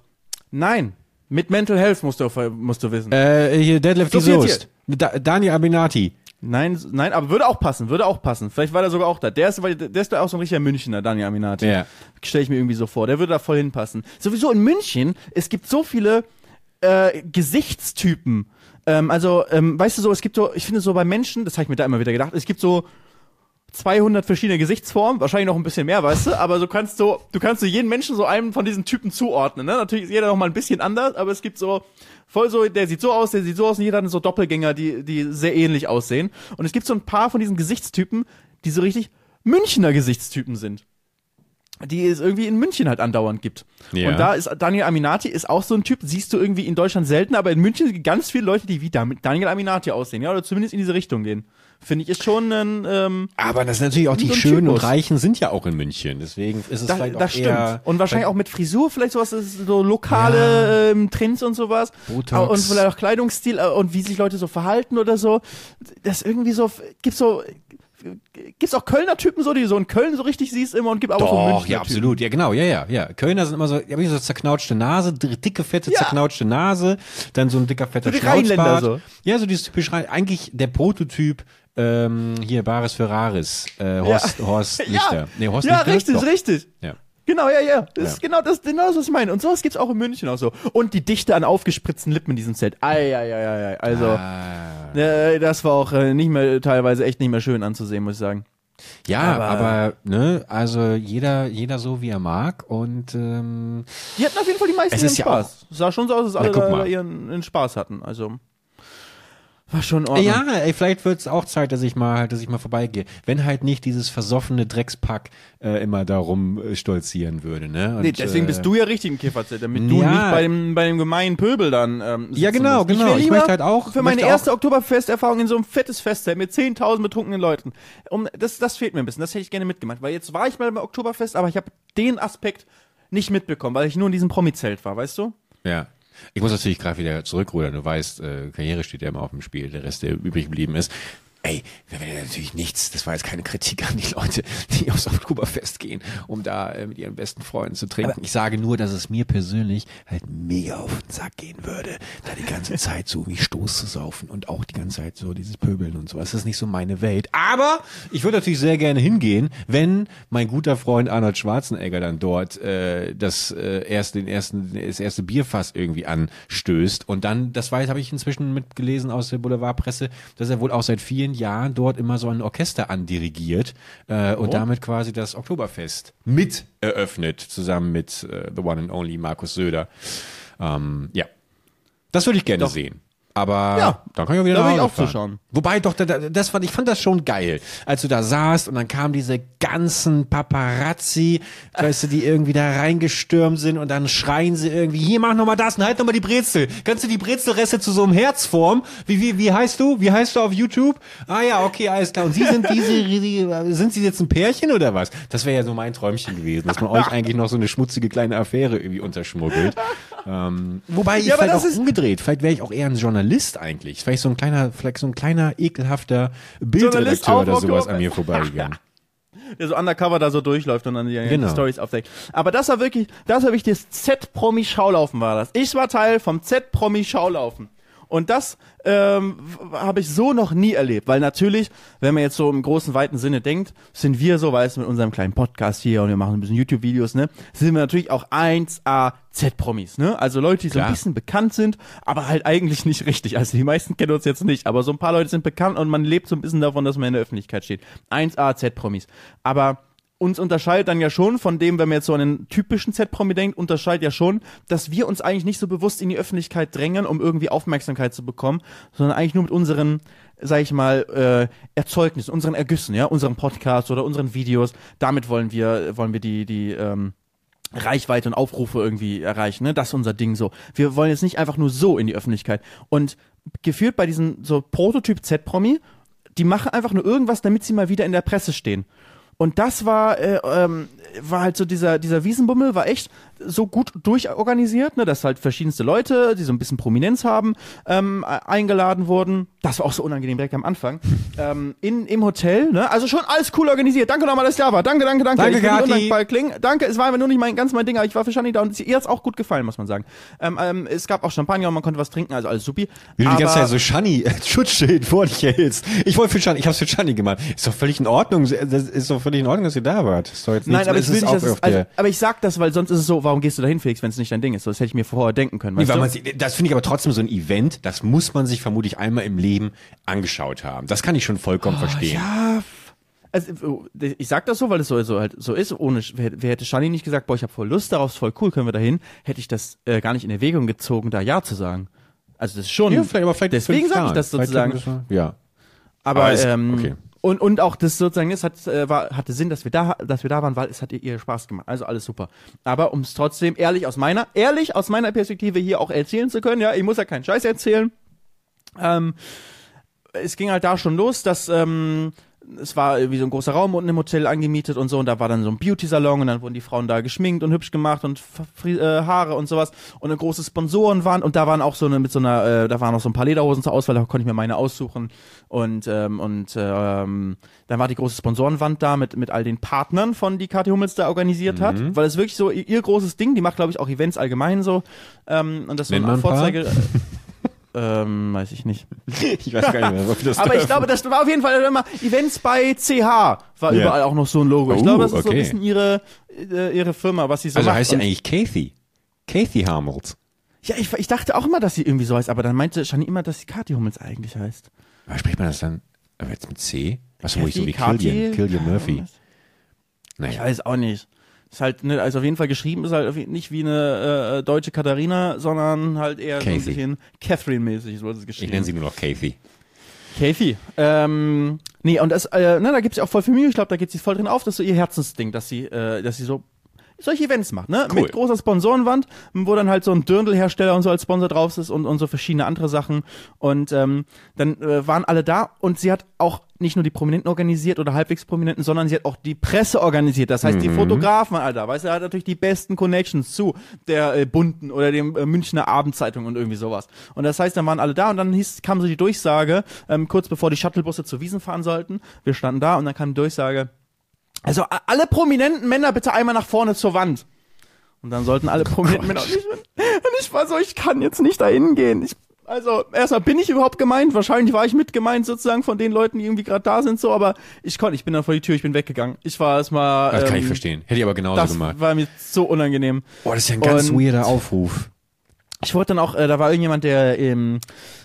Nein, mit Mental Health musst du, musst du wissen. Äh, hier Deadlift So Soest. Da, Dani Abinati. Nein, nein, aber würde auch passen, würde auch passen. Vielleicht war der sogar auch da. Der ist, weil- der ist da auch so ein richtiger Münchner, Daniel Aminati. Ja. Stelle ich mir irgendwie so vor. Der würde da voll hinpassen. Sowieso in München, es gibt so viele äh, Gesichtstypen. Ähm, also, ähm, weißt du so, es gibt so, ich finde so bei Menschen, das habe ich mir da immer wieder gedacht, es gibt so 200 verschiedene Gesichtsformen, wahrscheinlich noch ein bisschen mehr, weißt du, aber du kannst so, du kannst so jeden Menschen so einem von diesen Typen zuordnen, ne? Natürlich ist jeder noch mal ein bisschen anders, aber es gibt so voll so, der sieht so aus, der sieht so aus und jeder hat so Doppelgänger, die, die sehr ähnlich aussehen. Und es gibt so ein paar von diesen Gesichtstypen, die so richtig Münchner Gesichtstypen sind. die es irgendwie in München halt andauernd gibt. Ja. Und da ist Daniel Aminati ist auch so ein Typ, siehst du irgendwie in Deutschland selten, aber in München gibt ganz viele Leute, die wie Daniel Aminati aussehen, ja, oder zumindest in diese Richtung gehen. Finde ich ist schon ein ähm, Aber das ist natürlich auch die So Schönen und Typus. Reichen sind ja auch in München. Deswegen ist es da, vielleicht auch das eher stimmt. Und wahrscheinlich auch mit Frisur, vielleicht sowas, das ist so lokale ähm, Trends und sowas. Botox. Und vielleicht auch Kleidungsstil äh, und wie sich Leute so verhalten oder so. Das irgendwie so, gibt's so, gibt's auch Kölner Typen so, die so in Köln so richtig siehst immer und gibt auch so Doch, Münchner ja, absolut. Ja, genau, ja, ja, ja. Kölner sind immer so, ja, wie so zerknautschte Nase, dicke, fette, Ja. zerknautschte Nase, dann so ein dicker, fetter So Schnauzbart. Ja, so dieses typisch eigentlich der Prototyp, ähm, hier, Baris Ferraris, äh, Horst, Horst Lichter. Nee, Horst ja, Lichter? richtig, Doch. richtig. Ja. Genau, ja, ja. Das Ja. ist genau das, genau das, was ich meine. Und sowas gibt's auch in München auch so. Und die Dichte an aufgespritzten Lippen in diesem Set. Ei, ei, ei, ei. Also, Ah. äh, das war auch äh, nicht mehr, teilweise echt nicht mehr schön anzusehen, muss ich sagen. Ja, Aber- aber, ne, also jeder, jeder so wie er mag und ähm, Die hatten auf jeden Fall die meisten ihren ja Spaß. Es sah schon so aus, dass alle mal. ihren, ihren Spaß hatten. Also, war schon Ordnung. ja, ey, vielleicht wird's auch Zeit, dass ich mal, dass ich mal vorbeigehe. Wenn halt nicht dieses versoffene Dreckspack äh, immer darum äh, stolzieren würde, ne? Und, Nee, deswegen äh, bist du ja richtig ein Kifferzelt, damit du Ja. nicht bei dem, bei dem gemeinen Pöbel dann ähm, Ja, genau, musst. genau. Ich, Ich möchte halt auch- für meine erste Oktoberfesterfahrung in so einem fettes Festzelt mit 10.000 betrunkenen Leuten. Um, das, das fehlt mir ein bisschen. Das hätte ich gerne mitgemacht. Weil jetzt war ich mal beim Oktoberfest, aber ich habe den Aspekt nicht mitbekommen, weil ich nur in diesem Promi-Zelt war, weißt du? Ja. Ich muss natürlich gerade wieder zurückrudern. Du weißt, äh, Karriere steht ja immer auf dem Spiel, der Rest, der übrig geblieben ist. Ey, wir werden ja natürlich nichts, das war jetzt keine Kritik an die Leute, die aufs Oktoberfest gehen, um da äh, mit ihren besten Freunden zu trinken. ich sage nur, dass es mir persönlich halt mega auf den Sack gehen würde, da die ganze Zeit so wie Stoß zu saufen und auch die ganze Zeit so dieses Pöbeln und sowas. Das ist nicht so meine Welt. Aber ich würde natürlich sehr gerne hingehen, wenn mein guter Freund Arnold Schwarzenegger dann dort äh, das äh, erste, den ersten, das erste Bierfass irgendwie anstößt. Und dann, das weiß, habe ich inzwischen mitgelesen aus der Boulevardpresse, dass er wohl auch seit vielen Jahren dort immer so ein Orchester andirigiert äh, und damit quasi das Oktoberfest mit eröffnet, zusammen mit äh, The One and Only Markus Söder. Ähm, ja. Das würde ich gerne Doch. sehen. Aber Ja, da kann ich auch wieder da nach Hause auch fahren. zuschauen. Wobei doch, da- da- das fand, ich fand das schon geil, als du da saßt und dann kamen diese ganzen Paparazzi, weißt du, die irgendwie da reingestürmt sind und dann schreien sie irgendwie, hier mach nochmal das und halt nochmal die Brezel. Kannst du die Brezelreste zu so einem Herz formen? Wie, wie, wie heißt du? Wie heißt du auf YouTube? Ah ja, okay, alles klar. Und sie sind diese, die, sind sie jetzt ein Pärchen oder was? Das wäre ja so mein Träumchen gewesen, dass man euch eigentlich noch so eine schmutzige kleine Affäre irgendwie unterschmuggelt. Ähm, wobei ich Ja, vielleicht das auch ist- umgedreht, vielleicht wäre ich auch eher ein Journalist eigentlich. Vielleicht so ein kleiner, vielleicht so ein kleiner, ekelhafter Bildredakteur oder sowas an mir vorbeigegangen. der so undercover da so durchläuft und dann die Genau. Stories aufdeckt. Aber das war wirklich, das war wirklich das Z-Promi-Schaulaufen war das. Ich war Teil vom Z-Promi-Schaulaufen. Und das ähm, habe ich so noch nie erlebt, weil natürlich, wenn man jetzt so im großen, weiten Sinne denkt, sind wir so, weißt du, mit unserem kleinen Podcast hier und wir machen ein bisschen YouTube-Videos, ne, sind wir natürlich auch 1A Z-Promis, ne? Also Leute, die so Klar. ein bisschen bekannt sind, aber halt eigentlich nicht richtig. Also die meisten kennen uns jetzt nicht, aber so ein paar Leute sind bekannt und man lebt so ein bisschen davon, dass man in der Öffentlichkeit steht. 1A Z-Promis. Aber uns unterscheidet dann ja schon von dem, wenn man jetzt so an den typischen Z-Promi denkt, unterscheidet ja schon, dass wir uns eigentlich nicht so bewusst in die Öffentlichkeit drängen, um irgendwie Aufmerksamkeit zu bekommen, sondern eigentlich nur mit unseren, sag ich mal, äh, Erzeugnissen, unseren Ergüssen, ja, unseren Podcasts oder unseren Videos. Damit wollen wir, wollen wir die, die, ähm, Reichweite und Aufrufe irgendwie erreichen, ne? Das ist unser Ding so. Wir wollen jetzt nicht einfach nur so in die Öffentlichkeit. Und geführt bei diesen so Prototyp Z-Promi, die machen einfach nur irgendwas, damit sie mal wieder in der Presse stehen. Und das war, äh, ähm, war halt so dieser, dieser Wiesenbummel war echt so gut durchorganisiert, ne, dass halt verschiedenste Leute, die so ein bisschen Prominenz haben, ähm, e- eingeladen wurden. Das war auch so unangenehm direkt am Anfang. ähm, in, Im Hotel, ne? Also schon alles cool organisiert. Danke nochmal, dass ihr da war. Danke, danke, danke. Danke, ich Gaki. undankbar klingen. Danke, es war aber nur nicht mein, ganz mein Ding, aber ich war für Shani da und ihr hat's auch gut gefallen, muss man sagen. Ähm, ähm, es gab auch Champagner und man konnte was trinken, also alles supi. Wie du die ganze Zeit so Shani als Schutzschild vor dich hältst. Ich wollte für Shani, ich hab's für Shani gemacht. Ist doch völlig in Ordnung. Das ist doch völlig in Ordnung, dass ihr da wart. Ist doch jetzt Nein, aber ich will ist nicht, auch dass es, also, aber ich sag das, weil sonst ist es so, warum gehst du dahin, Felix, wenn es nicht dein Ding ist? So, das hätte ich mir vorher denken können. Nee, weil man das finde ich aber trotzdem so ein Event, das muss man sich vermutlich einmal im Leben angeschaut haben. Das kann ich schon vollkommen verstehen. Ja, also, ich sag das so, weil es so, so halt so ist. Ohne, wer, wer hätte Shani nicht gesagt, boah, ich habe voll Lust darauf, ist voll cool, können wir dahin, hätte ich das äh, gar nicht in Erwägung gezogen, da ja zu sagen. Also das ist schon. Ja, vielleicht, aber vielleicht deswegen sage ich das sozusagen. Ja. Aber, es- ähm, okay. Und, und auch das sozusagen, es hat, äh, war, hatte Sinn, dass wir da, dass wir da waren, weil es hat ihr, ihr Spaß gemacht. Also alles super. Aber um es trotzdem ehrlich aus meiner, ehrlich aus meiner Perspektive hier auch erzählen zu können, ja, ich muss ja keinen Scheiß erzählen. Ähm, es ging halt da schon los, dass ähm, es war wie so ein großer Raum unten im Hotel angemietet und so und da war dann so ein Beauty-Salon und dann wurden die Frauen da geschminkt und hübsch gemacht und äh, Haare und sowas. Und eine große Sponsorenwand und da waren auch so eine mit so einer, äh, da waren auch so ein paar Lederhosen zur Auswahl, da konnte ich mir meine aussuchen. Und ähm, und ähm, dann war die große Sponsorenwand da mit mit all den Partnern von die Kathi Hummels da organisiert hat, weil es wirklich so ihr, ihr großes Ding, die macht glaube ich auch Events allgemein so. Ähm, und das so Nennt man ein? Vorzeige ähm, weiß ich nicht. Ich weiß gar nicht mehr, ob das Aber ich glaube, das war auf jeden Fall immer Events bei CH war Ja. überall auch noch so ein Logo. Ich Oh, glaube, das ist so ein okay. bisschen ihre äh, ihre Firma, was sie so Also macht. heißt Und- eigentlich Kathy. Kathy Hamels. ja, ich, ich dachte auch immer, dass sie irgendwie so heißt, aber dann meinte Shani immer, dass sie Kathi Hummels eigentlich heißt. Aber spricht man das dann aber jetzt mit C? Was vermutlich so wie Kathy, Killian, Killian Murphy. Ich Naja. weiß auch nicht. Ist halt, ne, also auf jeden Fall geschrieben ist halt nicht wie eine äh, deutsche Katharina, sondern halt eher so ein Kathy. bisschen Catherine-mäßig wurde es Ich geschrieben. nenne sie nur noch Kathy. Kathy. Ähm, nee, und das, äh, ne, da gibt es auch voll viel Mühe. Ich glaube, da geht sie voll drin auf. Das ist so ihr Herzensding, dass sie, äh, dass sie so solche Events macht, ne? Cool. Mit großer Sponsorenwand, wo dann halt so ein Dirndl-Hersteller und so als Sponsor drauf ist und, und so verschiedene andere Sachen. Und ähm, dann äh, waren alle da und sie hat auch nicht nur die Prominenten organisiert oder halbwegs Prominenten, sondern sie hat auch die Presse organisiert. Das heißt, die Fotografen, Alter, weißt du, hat natürlich die besten Connections zu der äh, Bunten oder dem äh, Münchner Abendzeitung und irgendwie sowas. Und das heißt, dann waren alle da und dann hieß, kam so die Durchsage, ähm, kurz bevor die Shuttlebusse zur Wiesen fahren sollten. Wir standen da und dann kam die Durchsage, also alle prominenten Männer bitte einmal nach vorne zur Wand. Und dann sollten alle prominenten Männer. Und ich, und ich war so, ich kann jetzt nicht dahin gehen. Ich, also erstmal bin ich überhaupt gemeint. Wahrscheinlich war ich mit gemeint sozusagen von den Leuten, die irgendwie gerade da sind, so. Aber ich konnte, ich bin dann vor die Tür, ich bin weggegangen. Ich war erstmal. Das kann ich ähm, verstehen. Hätte ich aber genauso Das gemacht. war mir so unangenehm. Boah, das ist ja ein ganz Und- weirder Aufruf. Ich wurde dann auch, äh, da war irgendjemand, der ähm,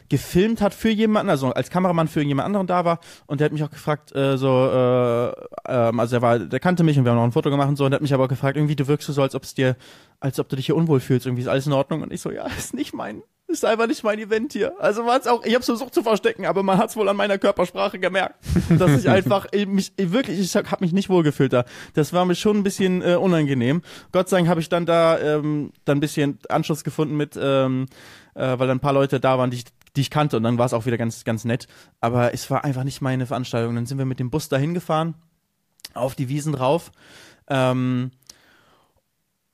gefilmt hat für jemanden, also als Kameramann für irgendjemand anderen da war. Und der hat mich auch gefragt, äh, so, äh, ähm, also er war, der kannte mich und wir haben noch ein Foto gemacht und so. Und der hat mich aber gefragt, irgendwie du wirkst so, als ob es dir, als ob du dich hier unwohl fühlst, irgendwie ist alles in Ordnung. Und ich so, ja, ist nicht mein, ist einfach nicht mein Event hier. Also war es auch, ich habe versucht zu verstecken, aber man hat es wohl an meiner Körpersprache gemerkt, dass ich einfach ich, mich ich, wirklich, ich habe mich nicht wohlgefühlt da. Das war mir schon ein bisschen äh, unangenehm. Gott sei Dank habe ich dann da ähm, dann ein bisschen Anschluss gefunden mit, ähm, äh, weil dann ein paar Leute da waren, die ich die ich kannte und dann war es auch wieder ganz ganz nett. Aber es war einfach nicht meine Veranstaltung. Dann sind wir mit dem Bus dahin gefahren, auf die Wiesen drauf. Ähm,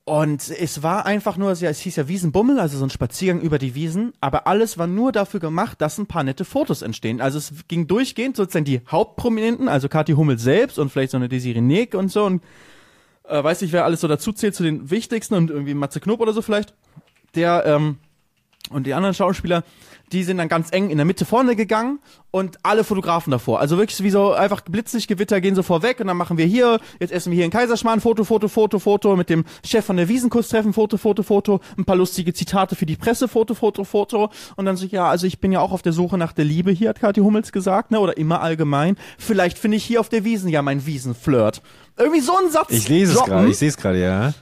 und es war einfach nur, es hieß ja Wiesenbummel, also so ein Spaziergang über die Wiesen, aber alles war nur dafür gemacht, dass ein paar nette Fotos entstehen. Also es ging durchgehend sozusagen die Hauptprominenten, also Kathi Hummel selbst und vielleicht so eine Desiree Nick und so und äh, weiß nicht, wer alles so dazu zählt zu den wichtigsten und irgendwie Matze Knob oder so vielleicht. Der, ähm, und die anderen Schauspieler, die sind dann ganz eng in der Mitte vorne gegangen und alle Fotografen davor. Also wirklich wie so einfach Blitzlichtgewitter gehen so vorweg und dann machen wir hier, jetzt essen wir hier in Kaiserschmarrn, Foto, Foto, Foto, Foto, mit dem Chef von der Wiesenkuss treffen, Foto, Foto, Foto, ein paar lustige Zitate für die Presse, Foto, Foto, Foto und dann so, ja, also ich bin ja auch auf der Suche nach der Liebe hier, hat Kathi Hummels gesagt, ne, oder immer allgemein. Vielleicht finde ich hier auf der Wiesen ja mein Wiesenflirt. Irgendwie so ein Satz. Ich lese es gerade, ich sehe es gerade, ja.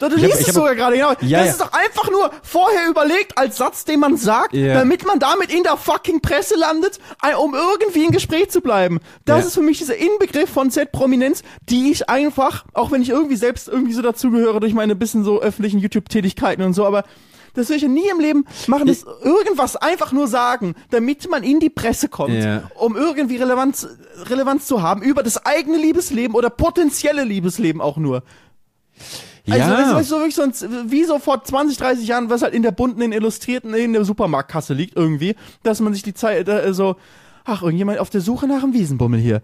Du, du hab- liest ich es hab- sogar gerade, genau. Ja, das ja. ist doch einfach nur vorher überlegt als Satz, den man sagt, Ja. damit man damit in der fucking Presse landet, ein- um irgendwie im Gespräch zu bleiben. Das Ja. ist für mich dieser Inbegriff von Z-Prominenz, die ich einfach, auch wenn ich irgendwie selbst irgendwie so dazugehöre durch meine bisschen so öffentlichen YouTube-Tätigkeiten und so, aber das will ich ja nie im Leben machen, das irgendwas einfach nur sagen, damit man in die Presse kommt, Ja. um irgendwie Relevanz, Relevanz zu haben über das eigene Liebesleben oder potenzielle Liebesleben auch nur. Also, ja. weißt weißt du, wirklich sonst, wie so vor 20, 30 Jahren, was halt in der bunten, in Illustrierten, in der Supermarktkasse liegt irgendwie, dass man sich die Zeit, äh, so, ach, irgendjemand auf der Suche nach einem Wiesenbummel hier.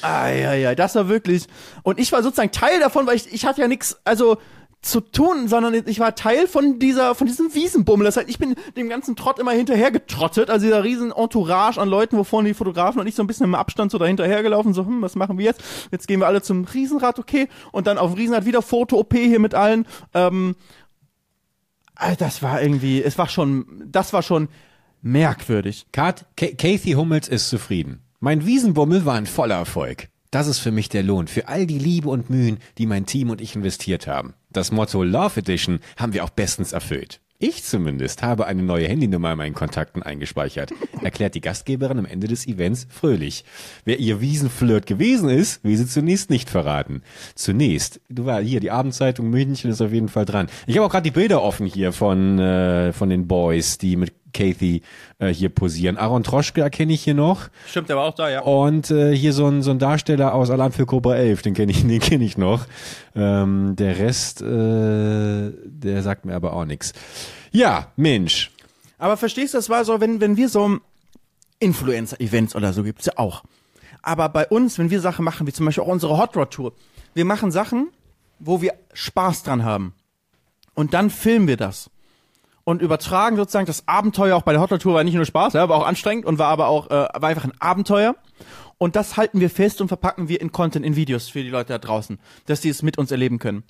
Eieiei, das war wirklich, und ich war sozusagen Teil davon, weil ich, ich hatte ja nichts, also, zu tun, sondern ich war Teil von dieser, von diesem Wiesenbummel. Das heißt, ich bin dem ganzen Trott immer hinterher getrottet, also dieser riesen Entourage an Leuten, wo vorne die Fotografen und ich so ein bisschen im Abstand so dahinterher gelaufen, so, hm, was machen wir jetzt? Jetzt gehen wir alle zum Riesenrad, okay, und dann auf dem Riesenrad wieder Foto-OP hier mit allen. Ähm, äh, das war irgendwie, es war schon, das war schon merkwürdig. Kat, Ka- Kathy Hummels ist zufrieden. Mein Wiesenbummel war ein voller Erfolg. Das ist für mich der Lohn für all die Liebe und Mühen, die mein Team und ich investiert haben. Das Motto Love Edition haben wir auch bestens erfüllt. Ich zumindest habe eine neue Handynummer in meinen Kontakten eingespeichert, erklärt die Gastgeberin am Ende des Events fröhlich. Wer ihr Wiesenflirt gewesen ist, will sie zunächst nicht verraten. Zunächst, du war hier, die Abendzeitung München ist auf jeden Fall dran. Ich habe auch gerade die Bilder offen hier von, äh, von den Boys, die mit Kathy äh, hier posieren. Aaron Troschke erkenne ich hier noch. Stimmt, der war auch da, ja. Und äh, hier so ein, so ein Darsteller aus Alarm für Cobra 11, den kenne ich, den kenn ich noch. Ähm, der Rest, äh, der sagt mir aber auch nichts. Ja, Mensch. Aber verstehst du, das war so, wenn, wenn wir so Influencer-Events oder so gibt's ja auch. Aber bei uns, wenn wir Sachen machen, wie zum Beispiel auch unsere Hot Rod Tour, wir machen Sachen, wo wir Spaß dran haben. Und dann filmen wir das. Und übertragen sozusagen das Abenteuer auch bei der Hot Rod Tour war nicht nur Spaß, ja, war auch anstrengend und war aber auch, äh, war einfach ein Abenteuer. Und das halten wir fest und verpacken wir in Content, in Videos für die Leute da draußen, dass die es mit uns erleben können.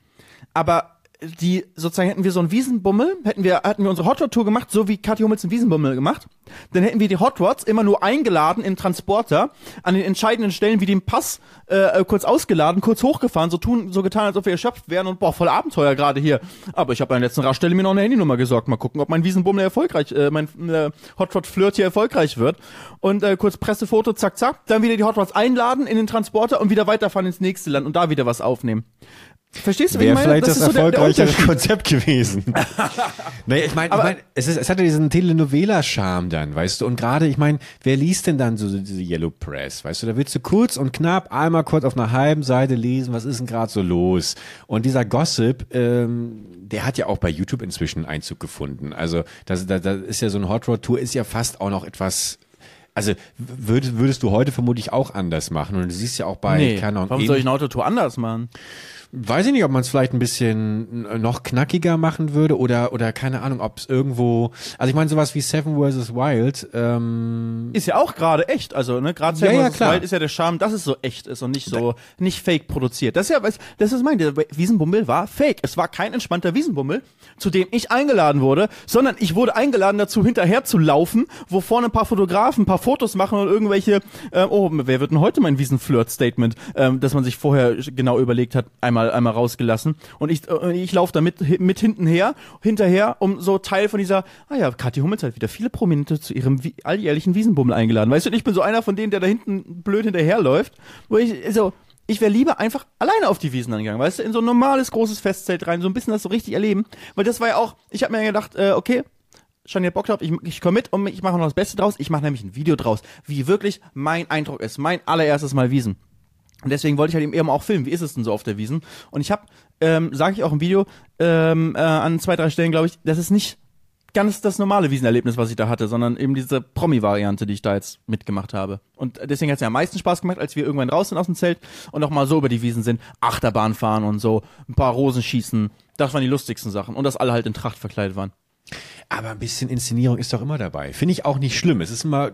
Aber die sozusagen hätten wir so einen Wiesenbummel, hätten wir hätten wir unsere Hot Rod Tour gemacht, so wie Kathi Hummels einen Wiesenbummel gemacht, dann hätten wir die Hot Rods immer nur eingeladen in Transporter an den entscheidenden Stellen wie dem Pass äh, kurz ausgeladen, kurz hochgefahren, so tun so getan, als ob wir erschöpft wären und boah, voll Abenteuer gerade hier. Aber ich habe an der letzten Raststelle mir noch eine Handynummer gesorgt, mal gucken, ob mein Wiesenbummel erfolgreich äh, mein äh, Hot Rod Flirt hier erfolgreich wird und äh, kurz Pressefoto zack zack, dann wieder die Hot Rods einladen in den Transporter und wieder weiterfahren ins nächste Land und da wieder was aufnehmen. Verstehst du, wie ich Wäre meine? vielleicht das, ist so erfolgreichere. Konzept gewesen. naja, ich meine, ich mein, es, ist, es hatte diesen Telenovela-Charme dann, weißt du, und gerade, ich meine, wer liest denn dann so diese Yellow Press, weißt du, da willst du kurz und knapp einmal kurz auf einer halben Seite lesen, was ist denn gerade so los? Und dieser Gossip, ähm, der hat ja auch bei YouTube inzwischen Einzug gefunden. Also, das, da, da ist ja so eine Hot Rod Tour, ist ja fast auch noch etwas, also würdest, würdest du heute vermutlich auch anders machen. Und du siehst ja auch bei, Nee, keine Ahnung, warum soll ich eine Autotour anders machen? Weiß ich nicht, ob man es vielleicht ein bisschen noch knackiger machen würde oder oder keine Ahnung, ob es irgendwo. Also ich meine sowas wie Seven vs. Wild. Ähm, Ist ja auch gerade echt, also ne, gerade Seven ja, vs. Wild ist ja der Charme, dass es so echt ist und nicht so nicht fake produziert. Das ist ja das ist mein, der Wiesenbummel war fake. Es war kein entspannter Wiesenbummel, zu dem ich eingeladen wurde, sondern ich wurde eingeladen dazu hinterher zu laufen, wo vorne ein paar Fotografen ein paar Fotos machen und irgendwelche äh, oh, wer wird denn heute mein Wiesenflirt-Statement, ähm, das man sich vorher genau überlegt hat, einmal einmal rausgelassen und ich äh, ich laufe da mit mit hinten her, hinterher um so Teil von dieser ah ja, Kathi Hummels hat wieder viele Prominente zu ihrem alljährlichen Wiesenbummel eingeladen. Weißt du, ich bin so einer von denen, der da hinten blöd hinterherläuft, wo ich so ich wäre lieber einfach alleine auf die Wiesen angegangen, weißt du, in so ein normales großes Festzelt rein, so ein bisschen das so richtig erleben, weil das war ja auch, ich habe mir gedacht, äh, okay, schon ihr Bock drauf, ich, ich komme mit und ich mache noch das Beste draus, ich mache nämlich ein Video draus, wie wirklich mein Eindruck ist, mein allererstes Mal Wiesen. Und deswegen wollte ich halt eben auch filmen, wie ist es denn so auf der Wiesen? Und ich habe, ähm, sage ich auch im Video, ähm, äh, an zwei, drei Stellen, glaube ich, das ist nicht ganz das normale Wiesenerlebnis, was ich da hatte, sondern eben diese Promi-Variante, die ich da jetzt mitgemacht habe. Und deswegen hat es mir am meisten Spaß gemacht, als wir irgendwann raus sind aus dem Zelt und noch mal so über die Wiesen sind, Achterbahn fahren und so, ein paar Rosen schießen. Das waren die lustigsten Sachen. Und dass alle halt in Tracht verkleidet waren. Aber ein bisschen Inszenierung ist doch immer dabei. Finde ich auch nicht schlimm. Es ist immer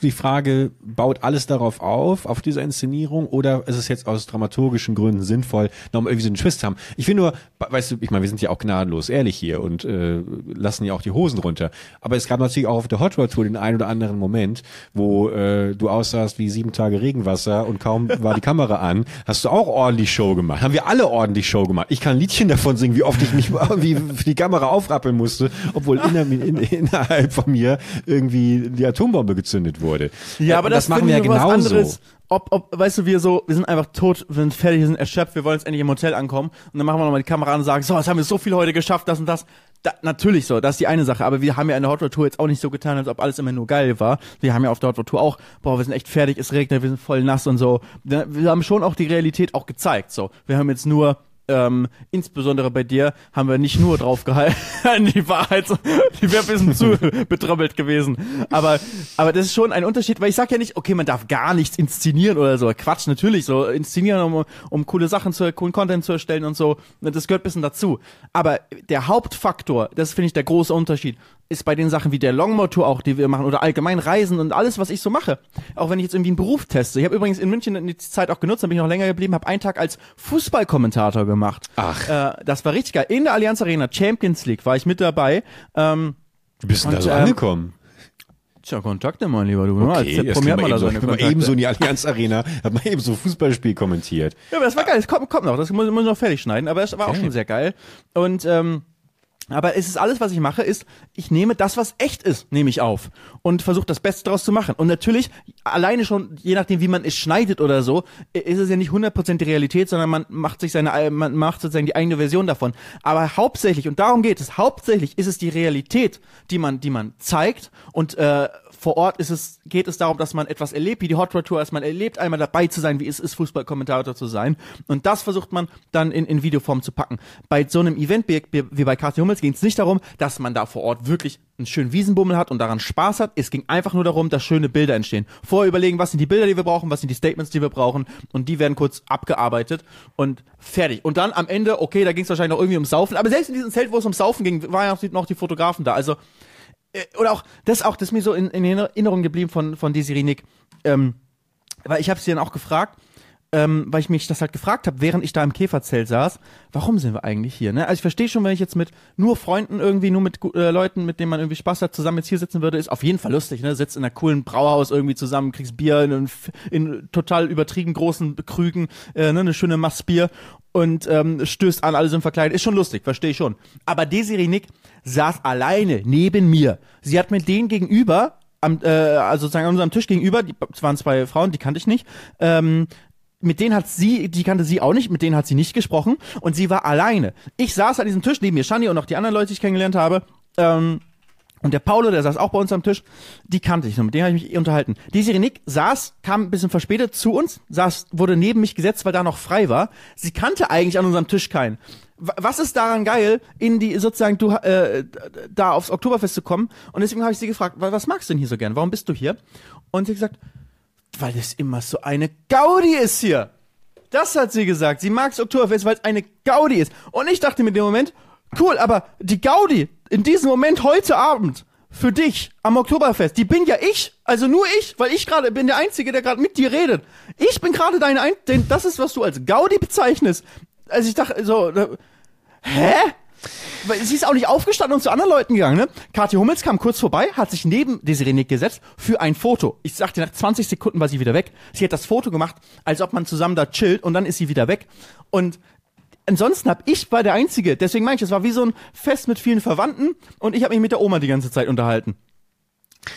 die Frage, baut alles darauf auf, auf dieser Inszenierung, oder ist es jetzt aus dramaturgischen Gründen sinnvoll, nochmal irgendwie so einen Twist haben? Ich finde nur, weißt du, ich meine, wir sind ja auch gnadenlos ehrlich hier und äh, lassen ja auch die Hosen runter. Aber es gab natürlich auch auf der Hot Rod Tour den einen oder anderen Moment, wo äh, du aussahst wie sieben Tage Regenwasser und kaum war die Kamera an, hast du auch ordentlich Show gemacht. Haben wir alle ordentlich Show gemacht. Ich kann ein Liedchen davon singen, wie oft ich mich für die Kamera aufrappeln musste, obwohl inner, in, innerhalb von mir irgendwie die Atombombe gezündet wurde. Ja, aber Und das, machen wir ja genauso. anderes. Ob, ob, weißt du, wir so, wir sind einfach tot, wir sind fertig, wir sind erschöpft, wir wollen jetzt endlich im Hotel ankommen und dann machen wir nochmal die Kamera an und sagen, so, jetzt haben wir so viel heute geschafft, das und das. Da, natürlich so, das ist die eine Sache, aber wir haben ja in der Hot Rod Tour jetzt auch nicht so getan, als ob alles immer nur geil war. Wir haben ja auf der Hot Rod Tour auch, boah, wir sind echt fertig, es regnet, wir sind voll nass und so. Wir haben schon auch die Realität auch gezeigt, so. Wir haben jetzt nur ähm, insbesondere bei dir haben wir nicht nur drauf gehalten, die Wahrheit, die wäre ein bisschen zu betröppelt gewesen. Aber, aber das ist schon ein Unterschied, weil ich sag ja nicht, okay, man darf gar nichts inszenieren oder so. Quatsch, natürlich so. Inszenieren, um, um coole Sachen zu, coolen Content zu erstellen und so. Das gehört ein bisschen dazu. Aber der Hauptfaktor, das finde ich der große Unterschied, ist bei den Sachen wie der Longmoor-Tour auch, die wir machen, oder allgemein Reisen und alles, was ich so mache. Auch wenn ich jetzt irgendwie einen Beruf teste. Ich habe übrigens in München die Zeit auch genutzt, da bin ich noch länger geblieben, habe einen Tag als Fußballkommentator gemacht. Ach. Äh, das war richtig geil. In der Allianz Arena, Champions League, war ich mit dabei. Ähm, Wie bist du da so ähm, angekommen? tja, Kontakte, mein Lieber, du. ne? Okay, Als das Promi ging hat mal man da so, Kontakte. eben so in die Allianz Arena, hat man eben so Fußballspiel kommentiert. Ja, aber das war geil. Das kommt, kommt noch. Das muss, muss noch fertig schneiden. Aber es war auch Okay. schon sehr geil. Und ähm, Aber es ist alles, was ich mache, ist, ich nehme das, was echt ist, nehme ich auf und versuche das Beste daraus zu machen. Und natürlich, alleine schon, je nachdem, wie man es schneidet oder so, ist es ja nicht 100% die Realität, sondern man macht sich seine, man macht sozusagen die eigene Version davon. Aber hauptsächlich, und darum geht es, hauptsächlich ist es die Realität, die man, die man zeigt und äh, vor Ort ist es, geht es darum, dass man etwas erlebt, wie die Hot Rod Tour, dass man erlebt, einmal dabei zu sein, wie es ist, Fußballkommentator zu sein. Und das versucht man dann in, in Videoform zu packen. Bei so einem Event wie, wie bei Kathi Hummels ging es nicht darum, dass man da vor Ort wirklich einen schönen Wiesenbummel hat und daran Spaß hat. Es ging einfach nur darum, dass schöne Bilder entstehen. Vorher überlegen, was sind die Bilder, die wir brauchen, was sind die Statements, die wir brauchen. Und die werden kurz abgearbeitet und fertig. Und dann am Ende, okay, da ging es wahrscheinlich noch irgendwie ums Saufen. Aber selbst in diesem Zelt, wo es ums Saufen ging, waren ja noch die Fotografen da. Also oder auch das auch das ist mir so in, in Erinnerung geblieben von von Desiree Nick, ähm, weil ich habe sie dann auch gefragt, ähm, weil ich mich das halt gefragt habe, während ich da im Käferzelt saß, warum sind wir eigentlich hier? Ne? Also ich verstehe schon, wenn ich jetzt mit nur Freunden irgendwie, nur mit äh, Leuten, mit denen man irgendwie Spaß hat, zusammen jetzt hier sitzen würde, ist auf jeden Fall lustig. Ne? Sitzt in einer coolen Brauhaus irgendwie zusammen, kriegst Bier in, in total übertrieben großen Krügen, äh, ne? eine schöne Massbier und ähm, stößt an, alle sind verkleidet. Ist schon lustig, verstehe ich schon. Aber Desiree Nick saß alleine neben mir. Sie hat mit denen gegenüber am, äh, also sozusagen an unserem Tisch gegenüber, die, waren zwei Frauen, die kannte ich nicht, ähm, mit denen hat sie, die kannte sie auch nicht, mit denen hat sie nicht gesprochen und sie war alleine. Ich saß an diesem Tisch neben mir, Shani und noch die anderen Leute, die ich kennengelernt habe. Ähm, und der Paulo, der saß auch bei uns am Tisch, die kannte ich noch, mit dem habe ich mich unterhalten. Die Sirenik saß, kam ein bisschen verspätet zu uns, saß, wurde neben mich gesetzt, weil da noch frei war. Sie kannte eigentlich an unserem Tisch keinen. Was ist daran geil, in die sozusagen du äh, da aufs Oktoberfest zu kommen? Und deswegen habe ich sie gefragt, was magst du denn hier so gern? Warum bist du hier? Und sie hat gesagt, weil es immer so eine Gaudi ist hier. Das hat sie gesagt. Sie mag das Oktoberfest, weil es eine Gaudi ist. Und ich dachte mir in dem Moment, cool, aber die Gaudi in diesem Moment heute Abend für dich am Oktoberfest, die bin ja ich, also nur ich, weil ich gerade bin der Einzige, der gerade mit dir redet. Ich bin gerade deine Ein, denn das ist, was du als Gaudi bezeichnest. Also ich dachte so, hä? Weil sie ist auch nicht aufgestanden und zu anderen Leuten gegangen, ne? Kathi Hummels kam kurz vorbei, hat sich neben Desiree Nick gesetzt für ein Foto. Ich sagte, nach 20 Sekunden war sie wieder weg. Sie hat das Foto gemacht, als ob man zusammen da chillt und dann ist sie wieder weg. Und ansonsten hab ich war der Einzige. Deswegen meine ich, es war wie so ein Fest mit vielen Verwandten und ich habe mich mit der Oma die ganze Zeit unterhalten.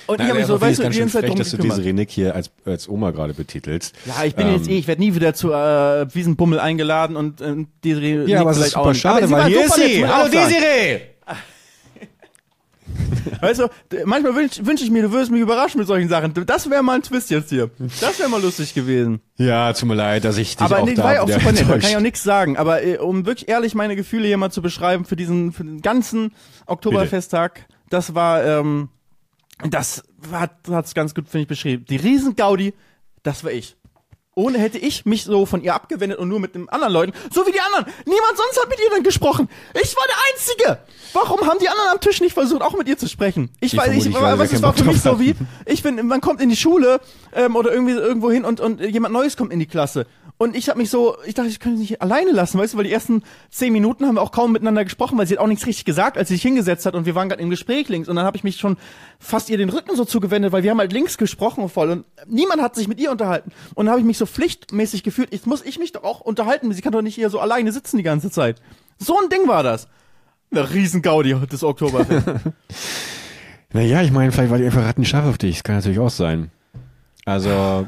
Und Nein, ich habe mich so, weißt du, die ganze Zeit frech, dass du diese Renik hier als, als Oma gerade betitelst. Ja, ich bin ähm, jetzt eh, ich werde nie wieder zu äh, Wiesenbummel eingeladen und äh, Desiree Ja, aber es ist super schade, weil hier ist sie. Hallo Desiree! Weißt du, manchmal wünsche wünsch ich mir, du würdest mich überraschen mit solchen Sachen. Das wäre mal ein Twist jetzt hier. Das wäre mal lustig gewesen. Ja, tut mir leid, dass ich dich Aber auch nee, da war ja auch super nett, da kann ich auch nichts sagen. Aber äh, um wirklich ehrlich meine Gefühle hier mal zu beschreiben für diesen, für den ganzen Oktoberfesttag, das war, ähm, das hat es ganz gut, finde ich, beschrieben. Die Riesen-Gaudi, das war ich. Ohne hätte ich mich so von ihr abgewendet und nur mit den anderen Leuten, so wie die anderen. Niemand sonst hat mit ihr dann gesprochen. Ich war der Einzige. Warum haben die anderen am Tisch nicht versucht, auch mit ihr zu sprechen? Ich, ich weiß, ich, ich was es war für mich so wie, ich bin, man kommt in die Schule ähm, oder irgendwie irgendwo hin und, und jemand Neues kommt in die Klasse und ich habe mich so, ich dachte, ich könnte nicht alleine lassen, weißt du, weil die ersten zehn Minuten haben wir auch kaum miteinander gesprochen, weil sie hat auch nichts richtig gesagt, als sie sich hingesetzt hat und wir waren gerade im Gespräch links. Und dann habe ich mich schon fast ihr den Rücken so zugewendet, weil wir haben halt links gesprochen voll und niemand hat sich mit ihr unterhalten. Und dann habe ich mich so pflichtmäßig gefühlt, jetzt muss ich mich doch auch unterhalten, sie kann doch nicht hier so alleine sitzen die ganze Zeit. So ein Ding war das. Eine riesen Gaudi des Oktoberfest. naja, ich meine, vielleicht war die einfach rattenscharf auf dich. Das kann natürlich auch sein. Also,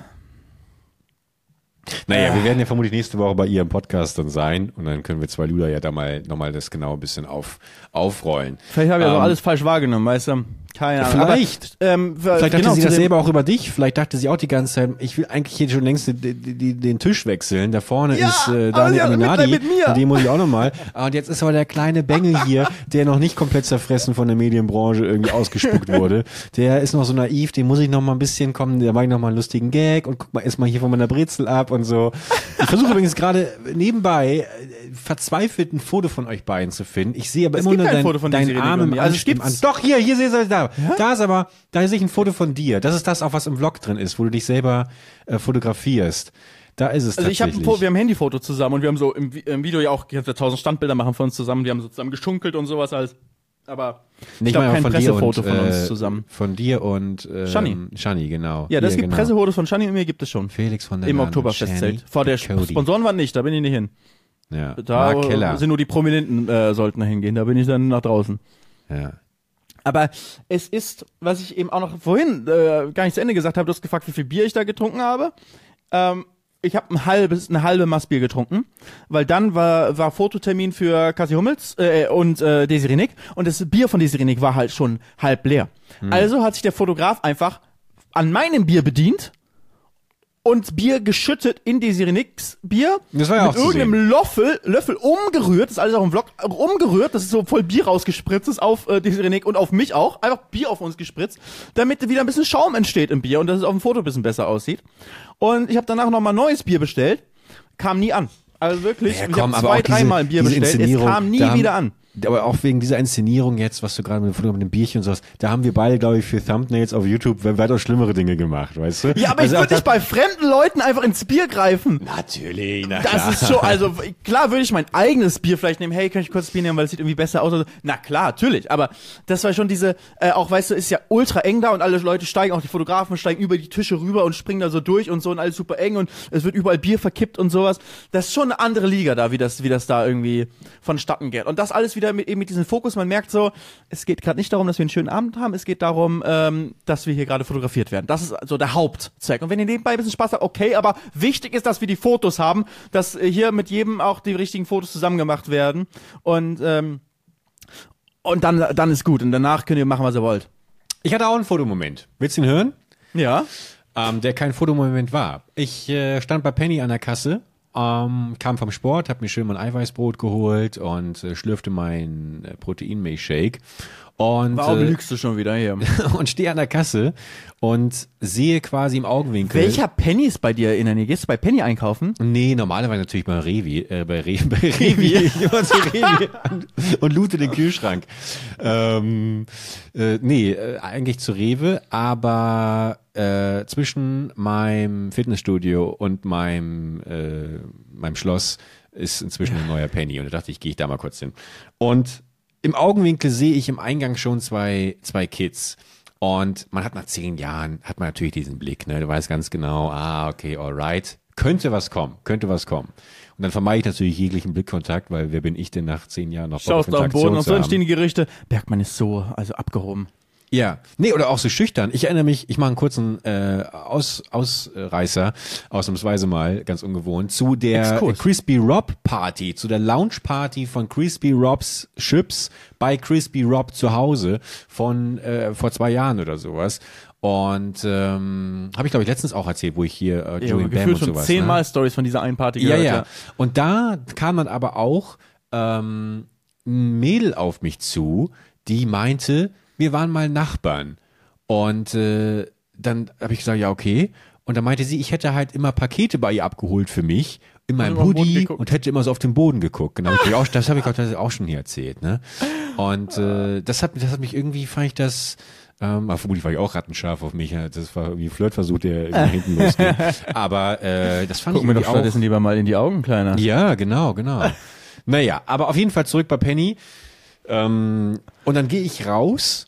naja, wir werden ja vermutlich nächste Woche bei ihr im Podcast dann sein und dann können wir zwei Luder ja da mal nochmal das genau ein bisschen auf, aufrollen. Vielleicht habe ich ähm, aber alles falsch wahrgenommen, weißt du? Keine Ahnung. Vielleicht. Aber, ähm, vielleicht dachte genau, sie das selber auch über dich. Vielleicht dachte sie auch die ganze Zeit, ich will eigentlich hier schon längst den, den, den Tisch wechseln. Da vorne ja, ist äh, Daniel Aminati. Mit, mit den muss ich auch nochmal. Und jetzt ist aber der kleine Bengel hier, der noch nicht komplett zerfressen von der Medienbranche irgendwie ausgespuckt wurde. Der ist noch so naiv, den muss ich noch mal ein bisschen kommen. Da mache ich noch mal einen lustigen Gag und guck mal erstmal hier von meiner Brezel ab und so. Ich versuche übrigens gerade nebenbei äh, verzweifelt ein Foto von euch beiden zu finden. Ich sehe aber es immer nur dein, deinen Arm im also gibt's. Doch, hier, hier sehe ich da. Ja? Da ist aber, da sehe ich ein Foto von dir. Das ist das auch, was im Vlog drin ist, wo du dich selber äh, fotografierst. Da ist es Also ich habe ein wir haben ein Handyfoto zusammen und wir haben so im, im Video ja auch, ich habe tausend Standbilder machen von uns zusammen, wir haben so zusammen geschunkelt und sowas alles. Aber ich glaube kein Pressefoto und, von uns äh, zusammen. Von dir und ähm, Shani. Shani, genau. Ja, das ja, gibt genau. Pressefotos von Shani und mir gibt es schon. Felix von der Im Oktoberfestzelt. Vor der Cody. Sponsorenwand nicht, da bin ich nicht hin. Ja. Da Mark Keller. sind nur die Prominenten äh, sollten da hingehen. Da bin ich dann nach draußen. Ja. Aber es ist, was ich eben auch noch vorhin äh, gar nicht zu Ende gesagt habe, du hast gefragt, wie viel Bier ich da getrunken habe. Ähm, ich habe ein halbes, eine halbe Maßbier getrunken, weil dann war, war Fototermin für Cassie Hummels äh, und äh, Desiree Nick und das Bier von Desiree Nick war halt schon halb leer. Also hat sich der Fotograf einfach an meinem Bier bedient und Bier geschüttet in Desiree Nicks Bier Das war ja mit auch irgendeinem Löffel, Löffel umgerührt, das ist alles auch im Vlog, umgerührt, das ist so voll Bier rausgespritzt ist auf äh, Desiree Nick und auf mich auch, einfach Bier auf uns gespritzt, damit wieder ein bisschen Schaum entsteht im Bier und dass es auf dem Foto ein bisschen besser aussieht. Und ich habe danach nochmal neues Bier bestellt, kam nie an. Also wirklich, Ja, ich komm, habe aber zwei, dreimal ein Bier bestellt, es kam nie wieder an. Aber auch wegen dieser Inszenierung jetzt, was du gerade mit, mit dem Bierchen und sowas, da haben wir beide, glaube ich, für Thumbnails auf YouTube weitaus schlimmere Dinge gemacht, weißt du? Ja, aber Also ich würde nicht bei fremden Leuten einfach ins Bier greifen. Natürlich, na Das klar. ist schon, also klar würde ich mein eigenes Bier vielleicht nehmen. Hey, kann ich kurz Bier nehmen, weil es sieht irgendwie besser aus? Na klar, natürlich. Aber das war schon diese, äh, auch weißt du, ist ja ultra eng da und alle Leute steigen, auch die Fotografen steigen über die Tische rüber und springen da so durch und so und alles super eng und es wird überall Bier verkippt und sowas. Das ist schon eine andere Liga da, wie das, wie das da irgendwie vonstatten geht. Und das alles wieder mit, eben mit diesem Fokus. Man merkt so, es geht gerade nicht darum, dass wir einen schönen Abend haben. Es geht darum, ähm, dass wir hier gerade fotografiert werden. Das ist so der Hauptzweck. Und wenn ihr nebenbei ein bisschen Spaß habt, okay, aber wichtig ist, dass wir die Fotos haben, dass äh, hier mit jedem auch die richtigen Fotos zusammen gemacht werden. Und, ähm, und dann, dann ist gut. Und danach könnt ihr machen, was ihr wollt. Ich hatte auch einen Fotomoment. Willst du ihn hören? Ja. ähm, der kein Fotomoment war. Ich äh, stand bei Penny an der Kasse, ähm, kam vom Sport, habe mir schön mein Eiweißbrot geholt und äh, schlürfte mein äh, Proteinmilchshake und Warum äh, lügst du schon wieder hier? und stehe an der Kasse und sehe quasi im Augenwinkel. Welcher Penny ist bei dir in der Nähe? Gehst du bei Penny einkaufen? Nee, normalerweise natürlich bei Revi, äh, bei Revi, bei Revi, ich immer zu Revi und, und loote den Kühlschrank. Ähm, äh, nee, äh, eigentlich zu Rewe, aber äh, zwischen meinem Fitnessstudio und meinem, äh, meinem Schloss ist inzwischen ein neuer Penny und da dachte ich, gehe ich da mal kurz hin. Und im Augenwinkel sehe ich im Eingang schon zwei, zwei Kids. Und man hat nach zehn Jahren, hat man natürlich diesen Blick, ne? Du weißt ganz genau, ah, okay, alright. Könnte was kommen, könnte was kommen. Und dann vermeide ich natürlich jeglichen Blickkontakt, weil wer bin ich denn nach zehn Jahren noch Schaust auf den Interaktion Boden und so entstehen die Gerichte. Bergmann ist so, also abgehoben. Ja, nee, oder auch so schüchtern. Ich erinnere mich, ich mache einen kurzen äh, Aus, Ausreißer, ausnahmsweise mal, ganz ungewohnt, zu der Exkurs. Crispy Rob Party, zu der Lounge Party von Crispy Robs Chips bei Crispy Rob zu Hause von äh, vor zwei Jahren oder sowas. Und ähm, habe ich, glaube ich, letztens auch erzählt, wo ich hier äh, Ja, Joey Bam gefühlt und schon sowas. zehnmal ne? Stories von dieser einen Party Ja, gehört. ja. Und da kam dann aber auch ähm, ein Mädel auf mich zu, die meinte, wir waren mal Nachbarn. Und äh, dann habe ich gesagt, ja, okay. Und dann meinte sie, ich hätte halt immer Pakete bei ihr abgeholt für mich in meinem Hoodie und hätte immer so auf den Boden geguckt. Genau, ich auch, das habe ich auch, das auch schon hier erzählt. Ne? Und äh, das hat, das hat mich irgendwie, fand ich das, ähm, aber vermutlich war ich auch rattenscharf auf mich. Das war irgendwie ein Flirtversuch, der irgendwie hinten losging. Aber äh, das fand Guck ich mir doch stattdessen lieber mal in die Augen, Kleiner. Ja, genau, genau. naja, aber auf jeden Fall zurück bei Penny. Ähm, und dann gehe ich raus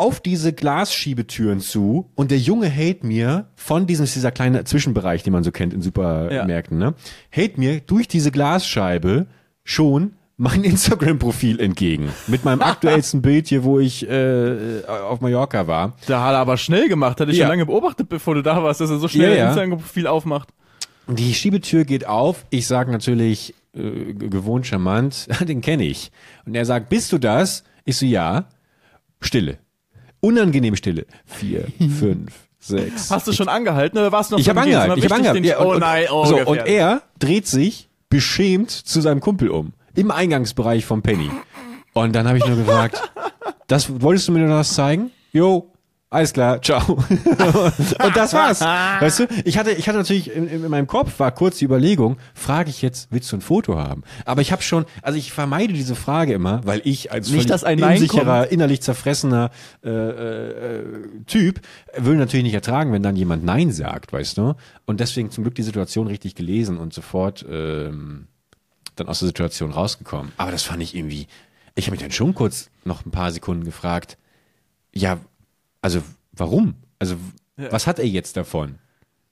auf diese Glasschiebetüren zu und der Junge hält mir von diesem, ist dieser kleine Zwischenbereich, den man so kennt in Supermärkten, ne, hält mir durch diese Glasscheibe schon mein Instagram-Profil entgegen. Mit meinem aktuellsten Bild hier, wo ich äh, auf Mallorca war. Da hat er aber schnell gemacht. Hatte ich Ja. schon lange beobachtet, bevor du da warst, dass er so schnell Ja, ja. Instagram-Profil aufmacht. Die Schiebetür geht auf. Ich sage natürlich äh, gewohnt charmant, den kenne ich. Und er sagt, bist du das? Ich so, ja. Stille. Unangenehm Stille. Vier, fünf, sechs. Hast du schon angehalten oder warst du noch ich habe angehalten. Ich habe Richtig angehalten. Ja, und, oh und, nein, oh, so, und er dreht sich beschämt zu seinem Kumpel um. Im Eingangsbereich vom Penny. Und dann habe ich nur gefragt, das wolltest du mir noch was zeigen? Jo, alles klar, ciao. und das war's. Weißt du, ich hatte, ich hatte natürlich in, in meinem Kopf war kurz die Überlegung, frage ich jetzt, willst du ein Foto haben? Aber ich habe schon, also ich vermeide diese Frage immer, weil ich als Nicht, dass ein unsicherer, innerlich zerfressener äh, äh, Typ will natürlich nicht ertragen, wenn dann jemand Nein sagt, weißt du? Und deswegen zum Glück die Situation richtig gelesen und sofort ähm, dann aus der Situation rausgekommen. Aber das fand ich irgendwie, ich habe mich dann schon kurz noch ein paar Sekunden gefragt, ja, also warum? Also was hat er jetzt davon?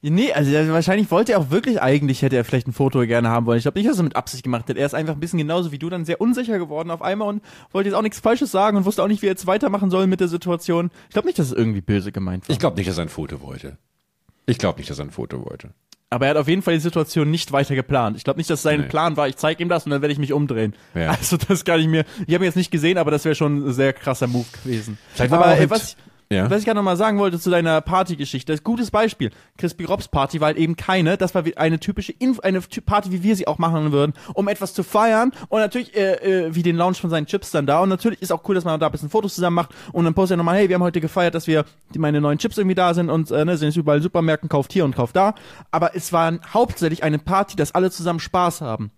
Nee, also wahrscheinlich wollte er auch wirklich eigentlich, hätte er vielleicht ein Foto gerne haben wollen. Ich glaube nicht, dass er mit Absicht gemacht hat. Er ist einfach ein bisschen genauso wie du dann sehr unsicher geworden auf einmal und wollte jetzt auch nichts Falsches sagen und wusste auch nicht, wie er jetzt weitermachen soll mit der Situation. Ich glaube nicht, dass es irgendwie böse gemeint war. Ich glaube nicht, dass er ein Foto wollte. Ich glaube nicht, dass er ein Foto wollte. Aber er hat auf jeden Fall die Situation nicht weiter geplant. Ich glaube nicht, dass sein Nee. Plan war, ich zeige ihm das und dann werde ich mich umdrehen. Ja. Also das kann ich mir, ich habe ihn jetzt nicht gesehen, aber das wäre schon ein sehr krasser Move gewesen. Vielleicht war aber er auch äh, was, Ja. was ich gerade noch mal sagen wollte zu deiner Partygeschichte, ist gutes Beispiel. Crispy Robs Party war halt eben keine, das war eine typische Inf eine Ty- Party, wie wir sie auch machen würden, um etwas zu feiern und natürlich äh, äh, wie den Launch von seinen Chips dann da und natürlich ist auch cool, dass man da ein bisschen Fotos zusammen macht und dann postet er nochmal, hey, wir haben heute gefeiert, dass wir die, meine neuen Chips irgendwie da sind und äh, ne, sind jetzt überall Supermärkten, kauft hier und kauft da, aber es war hauptsächlich eine Party, dass alle zusammen Spaß haben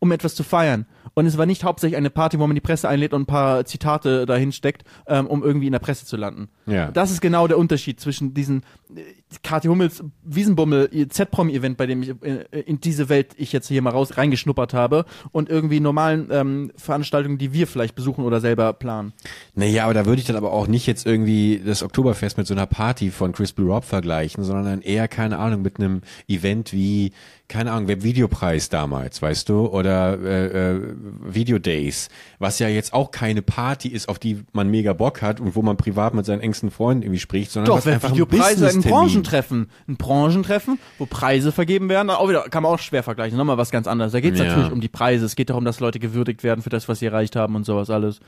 um etwas zu feiern. Und es war nicht hauptsächlich eine Party, wo man die Presse einlädt und ein paar Zitate dahin steckt, ähm, um irgendwie in der Presse zu landen. Ja. Das ist genau der Unterschied zwischen diesen Kathi Hummels Wiesenbummel Z-Promi-Event, bei dem ich äh, in diese Welt ich jetzt hier mal raus reingeschnuppert habe und irgendwie normalen ähm, Veranstaltungen, die wir vielleicht besuchen oder selber planen. Naja, aber da würde ich dann aber auch nicht jetzt irgendwie das Oktoberfest mit so einer Party von Crispy Rob vergleichen, sondern dann eher, keine Ahnung, mit einem Event wie, keine Ahnung, Webvideopreis damals, weißt du, oder äh, äh, Video Days, was ja jetzt auch keine Party ist, auf die man mega Bock hat und wo man privat mit seinen engsten Freunden irgendwie spricht, sondern Doch, was einfach ein Business-Termin. Branchentreffen, ein Branchentreffen, wo Preise vergeben werden, auch wieder kann man auch schwer vergleichen. Nochmal was ganz anderes. Da geht es Ja. natürlich um die Preise. Es geht darum, dass Leute gewürdigt werden für das, was sie erreicht haben und sowas alles.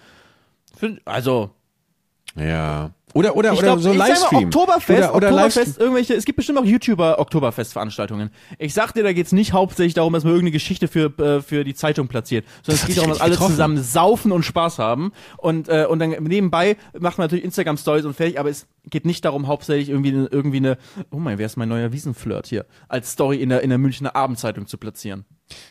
Also Ja. Oder, oder, ich oder glaube, so ich sag mal, Livestream. Oktoberfest, Oder, oder Oktoberfest, Livestream. irgendwelche, es gibt bestimmt auch YouTuber Oktoberfest-Veranstaltungen. Ich sag dir, da geht's nicht hauptsächlich darum, dass man irgendeine Geschichte für, äh, für die Zeitung platziert, sondern es geht darum, dass alle getroffen. zusammen saufen und Spaß haben und, äh, und dann nebenbei macht man natürlich Instagram-Stories und fertig, aber es geht nicht darum, hauptsächlich irgendwie, eine- irgendwie eine, oh mein, wer ist mein neuer Wiesenflirt hier, als Story in der, in der Münchner Abendzeitung zu platzieren.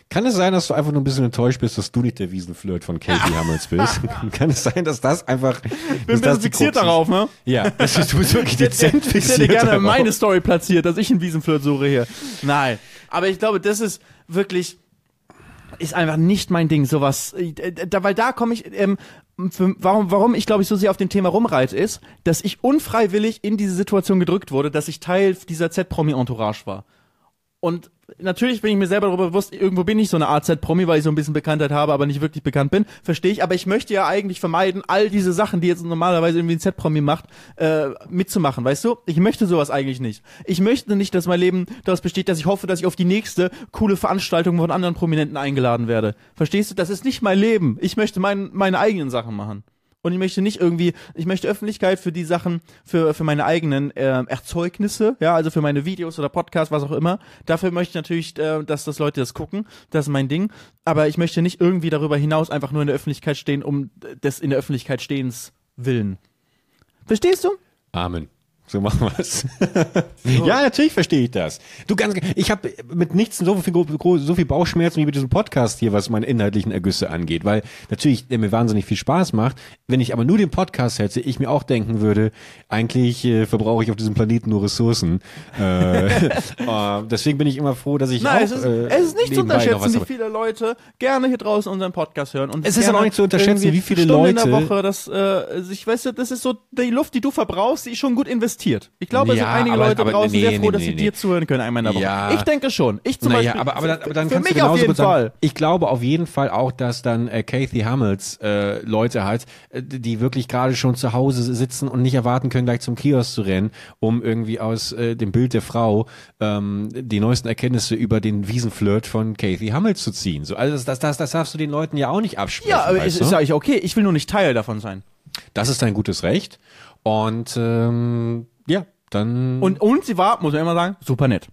Kann es sein, dass du einfach nur ein bisschen enttäuscht bist, dass du nicht der Wiesenflirt von Katie Hamels bist? Kann es sein, dass das einfach. Bin dass ein bisschen fixiert darauf, ne? Ja, das ist, du bist wirklich dezent Ich hätte fixiert. gerne darauf. meine Story platziert, dass ich einen Wiesenflirt suche hier. Nein. Aber ich glaube, das ist wirklich, ist einfach nicht mein Ding, sowas. äh, Da, weil da komme ich, ähm, für, warum, warum ich glaube ich so sehr auf dem Thema rumreite, ist, dass ich unfreiwillig in diese Situation gedrückt wurde, dass ich Teil dieser Z-Promi-Entourage war. Und natürlich bin ich mir selber darüber bewusst, irgendwo bin ich so eine Art Z-Promi, weil ich so ein bisschen Bekanntheit habe, aber nicht wirklich bekannt bin. Verstehe ich, aber ich möchte ja eigentlich vermeiden, all diese Sachen, die jetzt normalerweise irgendwie ein Z-Promi macht, äh, mitzumachen, weißt du? Ich möchte sowas eigentlich nicht. Ich möchte nicht, dass mein Leben daraus besteht, dass ich hoffe, dass ich auf die nächste coole Veranstaltung von anderen Prominenten eingeladen werde. Verstehst du? Das ist nicht mein Leben. Ich möchte mein, meine eigenen Sachen machen. Und ich möchte nicht irgendwie, ich möchte Öffentlichkeit für die Sachen, für, für meine eigenen äh, Erzeugnisse, ja, also für meine Videos oder Podcasts, was auch immer. Dafür möchte ich natürlich, äh, dass das Leute das gucken. Das ist mein Ding. Aber ich möchte nicht irgendwie darüber hinaus einfach nur in der Öffentlichkeit stehen, um des in der Öffentlichkeit stehens willen. Verstehst du? Amen. So machen wir's. ja, natürlich verstehe ich das. Du ganz, ich habe mit nichts so viel, so viel Bauchschmerzen wie mit diesem Podcast hier, was meine inhaltlichen Ergüsse angeht, weil natürlich der mir wahnsinnig viel Spaß macht. Wenn ich aber nur den Podcast hätte, ich mir auch denken würde, eigentlich äh, verbrauche ich auf diesem Planeten nur Ressourcen. Äh, äh, deswegen bin ich immer froh, dass ich Nein, auch, es ist, äh, es ist nicht zu unterschätzen, wie viele Leute gerne hier draußen unseren Podcast hören. Und Es ist auch nicht zu unterschätzen, wie viele Stunde in der Leute- Woche, das, äh, ich weiß, das ist so die Luft, die du verbrauchst, die ist schon gut investiert. Ich glaube, es Ja, sind einige aber- Leute aber draußen nee, sehr froh, nee, dass nee, sie dir zuhören können einmal in der Woche. Ja. Ich denke schon. Ich zum naja, Beispiel. aber, aber, dann, aber dann für kannst mich du auf genauso jeden sagen, Fall. ich glaube auf jeden Fall auch, dass dann äh, Kathy Hamels äh, Leute hat, äh, die wirklich gerade schon zu Hause sitzen und nicht erwarten können, gleich zum Kiosk zu rennen, um irgendwie aus äh, dem Bild der Frau ähm, die neuesten Erkenntnisse über den Wiesenflirt von Kathy Hamels zu ziehen. So, also das, das, das darfst du den Leuten ja auch nicht absprechen. Ja, aber ist du? ja okay. Ich will nur nicht Teil davon sein. Das ist dein gutes Recht. Und ähm, ja, dann Und, und sie war, muss man immer sagen, super nett.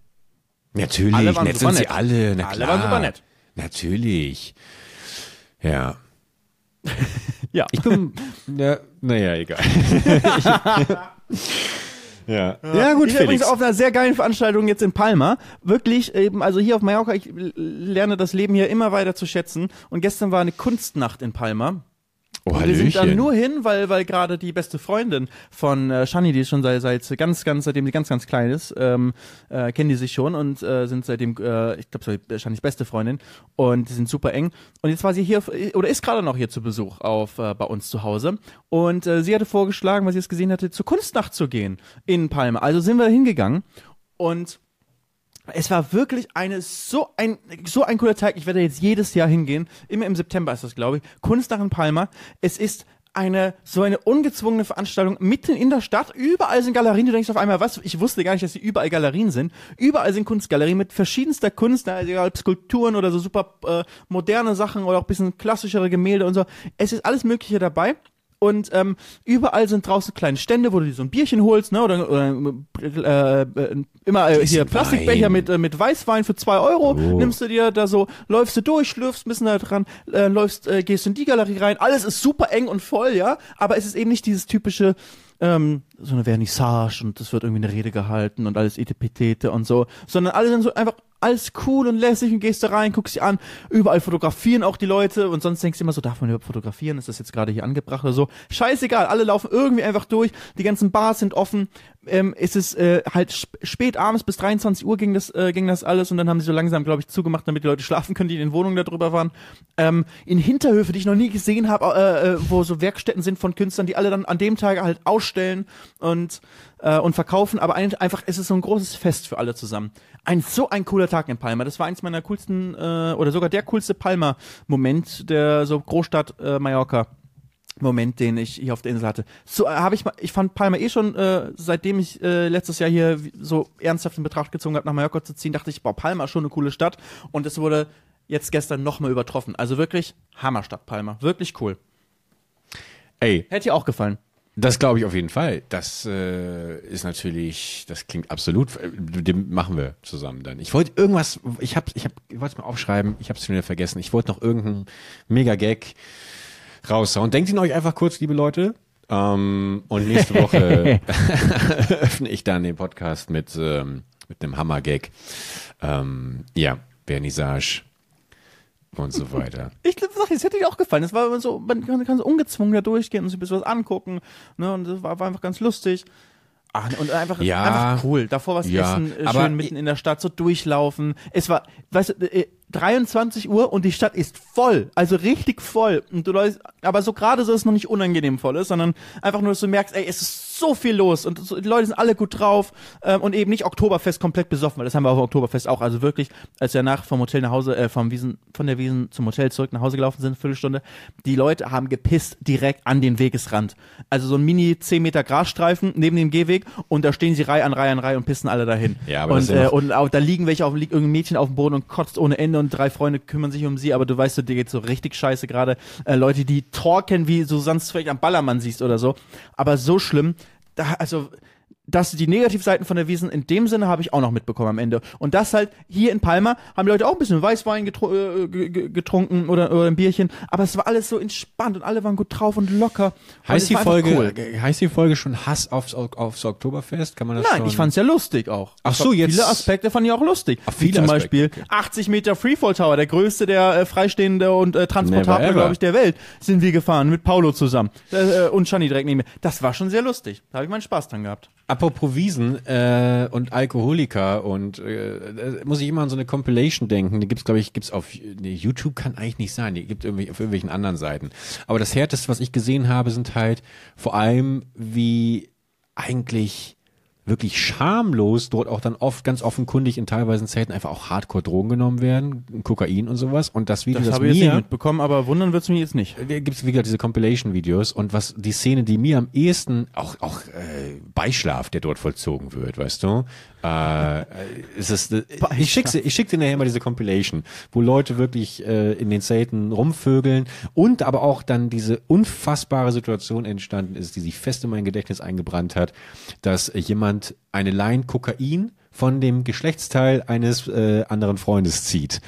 natürlich, alle waren nett super sind sie nett. alle. Na Alle klar. waren super nett. Natürlich. Ja. Ja. Ich bin, ja, naja, egal. ja. ja, gut, ich war übrigens Felix. auf einer sehr geilen Veranstaltung jetzt in Palma. Wirklich, eben, also hier auf Mallorca, ich lerne das Leben hier immer weiter zu schätzen. Und gestern war eine Kunstnacht in Palma. Oh, wir sind dann nur hin, weil, weil gerade die beste Freundin von äh, Shani, die ist schon seit, seit ganz, ganz, seitdem sie ganz, ganz klein ist, ähm, äh, kennen die sich schon und äh, sind seitdem, äh, ich glaube, Shanis beste Freundin und die sind super eng. Und jetzt war sie hier, oder ist gerade noch hier zu Besuch auf äh, bei uns zu Hause. Und äh, sie hatte vorgeschlagen, weil sie es gesehen hatte, zur Kunstnacht zu gehen in Palma. Also sind wir hingegangen und Es war wirklich eine so ein so ein cooler Tag. Ich werde jetzt jedes Jahr hingehen. Immer im September ist das, glaube ich. Kunstdach in Palma. Es ist eine so eine ungezwungene Veranstaltung mitten in der Stadt. Überall sind Galerien. Du denkst auf einmal, was? Ich wusste gar nicht, dass sie überall Galerien sind. Überall sind Kunstgalerien mit verschiedenster Kunst, egal Skulpturen oder so super äh, moderne Sachen oder auch bisschen klassischere Gemälde und so. Es ist alles Mögliche dabei. Und ähm, überall sind draußen kleine Stände, wo du dir so ein Bierchen holst, ne? Oder, oder äh, äh, immer äh, hier Plastikbecher Wein. mit, äh, mit Weißwein für zwei Euro. Oh. Nimmst du dir da so, läufst du durch, schlürfst ein bisschen da dran, äh, läufst, äh, gehst in die Galerie rein. Alles ist super eng und voll, ja. Aber es ist eben nicht dieses typische ähm, so eine Vernissage und es wird irgendwie eine Rede gehalten und alles Etepetete und so, sondern alle sind so einfach alles cool und lässig und gehst da rein, guckst sie an, überall fotografieren auch die Leute und sonst denkst du immer so, darf man überhaupt fotografieren, ist das jetzt gerade hier angebracht oder so, scheißegal, alle laufen irgendwie einfach durch, die ganzen Bars sind offen, ähm, es ist äh, halt sp spät abends bis 23 Uhr ging das, äh, ging das alles und dann haben sie so langsam, glaube ich, zugemacht, damit die Leute schlafen können, die in den Wohnungen da drüber waren. Ähm, in Hinterhöfe, die ich noch nie gesehen habe, äh, äh, wo so Werkstätten sind von Künstlern, die alle dann an dem Tag halt ausstellen und äh, und verkaufen, aber ein, einfach es ist so ein großes Fest für alle zusammen. Ein so ein cooler Tag in Palma. Das war eins meiner coolsten äh, oder sogar der coolste Palma-Moment der so Großstadt äh, Mallorca. Moment, den ich hier auf der Insel hatte. So äh, habe ich mal, ich fand Palma eh schon, äh, seitdem ich äh, letztes Jahr hier so ernsthaft in Betracht gezogen habe, nach Mallorca zu ziehen, dachte ich, boah, Palma ist schon eine coole Stadt. Und es wurde jetzt gestern nochmal übertroffen. Also wirklich Hammerstadt Palma. Wirklich cool. Ey, Hätte dir auch gefallen. das glaube ich auf jeden Fall. Das äh, ist natürlich, das klingt absolut, äh, dem machen wir zusammen dann. Ich wollte irgendwas, ich habe, ich habe, ich wollte es mal aufschreiben, ich habe es schon wieder vergessen. Ich wollte noch irgendeinen Mega-Gag raushauen. Denkt ihn euch einfach kurz, liebe Leute. Ähm, und nächste Woche öffne ich dann den Podcast mit, ähm, mit einem Hammer-Gag. Ähm, ja, Vernissage und so weiter. Ich sag, das hätte dir auch gefallen. Das war so, man kann, kann so ungezwungen da durchgehen und sich ein bisschen was angucken. Ne? Und das war, war einfach ganz lustig. Ach, und einfach, Ja. einfach cool. Davor was Ja, essen, äh, aber schön mitten in der Stadt, so durchlaufen. Es war, weißt du, äh, 23 Uhr und die Stadt ist voll. Also richtig voll. Und du läufst, aber so gerade so, dass es noch nicht unangenehm voll ist, sondern einfach nur, dass du merkst, ey, es ist so viel los und so, die Leute sind alle gut drauf ähm, und eben nicht Oktoberfest komplett besoffen, weil das haben wir auf dem Oktoberfest auch. Also wirklich, als wir nach vom Hotel nach Hause, äh, vom Wiesen, von der Wiesen zum Hotel zurück nach Hause gelaufen sind, Viertelstunde, die Leute haben gepisst direkt an den Wegesrand. Also so ein mini 10 Meter Grasstreifen neben dem Gehweg und da stehen sie Reihe an Reihe an Reihe und pissen alle dahin. Ja, aber und, äh, und auch, da liegen welche auf, liegt irgendein Mädchen auf dem Boden und kotzt ohne Ende und drei Freunde kümmern sich um sie, aber du weißt, so, dir geht so richtig scheiße gerade. Äh, Leute, die talken, wie du sonst vielleicht am Ballermann siehst oder so. Aber so schlimm, da, also, dass die Negativseiten von der Wiesen in dem Sinne habe ich auch noch mitbekommen am Ende. Und das halt hier in Palma haben die Leute auch ein bisschen Weißwein getru äh, ge- ge- getrunken oder, oder ein Bierchen, aber es war alles so entspannt und alle waren gut drauf und locker. Heißt die Folge, cool. äh, heißt die Folge schon Hass aufs, aufs Oktoberfest? Kann man das Nein, schon? ich fand's ja lustig auch. Ach so, jetzt- Viele Aspekte fand ich auch lustig. Ach, Wie viele zum Aspekte, Beispiel 80 Meter Freefall Tower, der größte, der äh, freistehende und äh, transportable, glaube ich, der Welt, sind wir gefahren mit Paulo zusammen äh, äh, und Shani direkt neben mir. Das war schon sehr lustig. Da habe ich meinen Spaß dran gehabt. Apropos Wiesen äh, und Alkoholiker und äh, muss ich immer an so eine Compilation denken. Die gibt's glaube ich, gibt's auf nee, YouTube kann eigentlich nicht sein. Die gibt irgendwie auf irgendwelchen anderen Seiten. Aber das härteste, was ich gesehen habe, sind halt vor allem wie eigentlich wirklich schamlos dort auch dann oft ganz offenkundig in teilweise Zelten einfach auch Hardcore Drogen genommen werden, Kokain und sowas. Und das Video, Das das, habe ich jetzt mir nicht mitbekommen, aber wundern wird's mich jetzt nicht. da gibt's wie gesagt diese Compilation-Videos und was die Szene, die mir am ehesten auch auch äh, Beischlaf, der dort vollzogen wird, weißt du, äh, äh, ist es, äh, ich schick sie, ich schick dir nachher mal diese Compilation, wo Leute wirklich äh, in den Zelten rumvögeln und aber auch dann diese unfassbare Situation entstanden ist, die sich fest in mein Gedächtnis eingebrannt hat, dass äh, jemand eine Line Kokain von dem Geschlechtsteil eines äh, anderen Freundes zieht.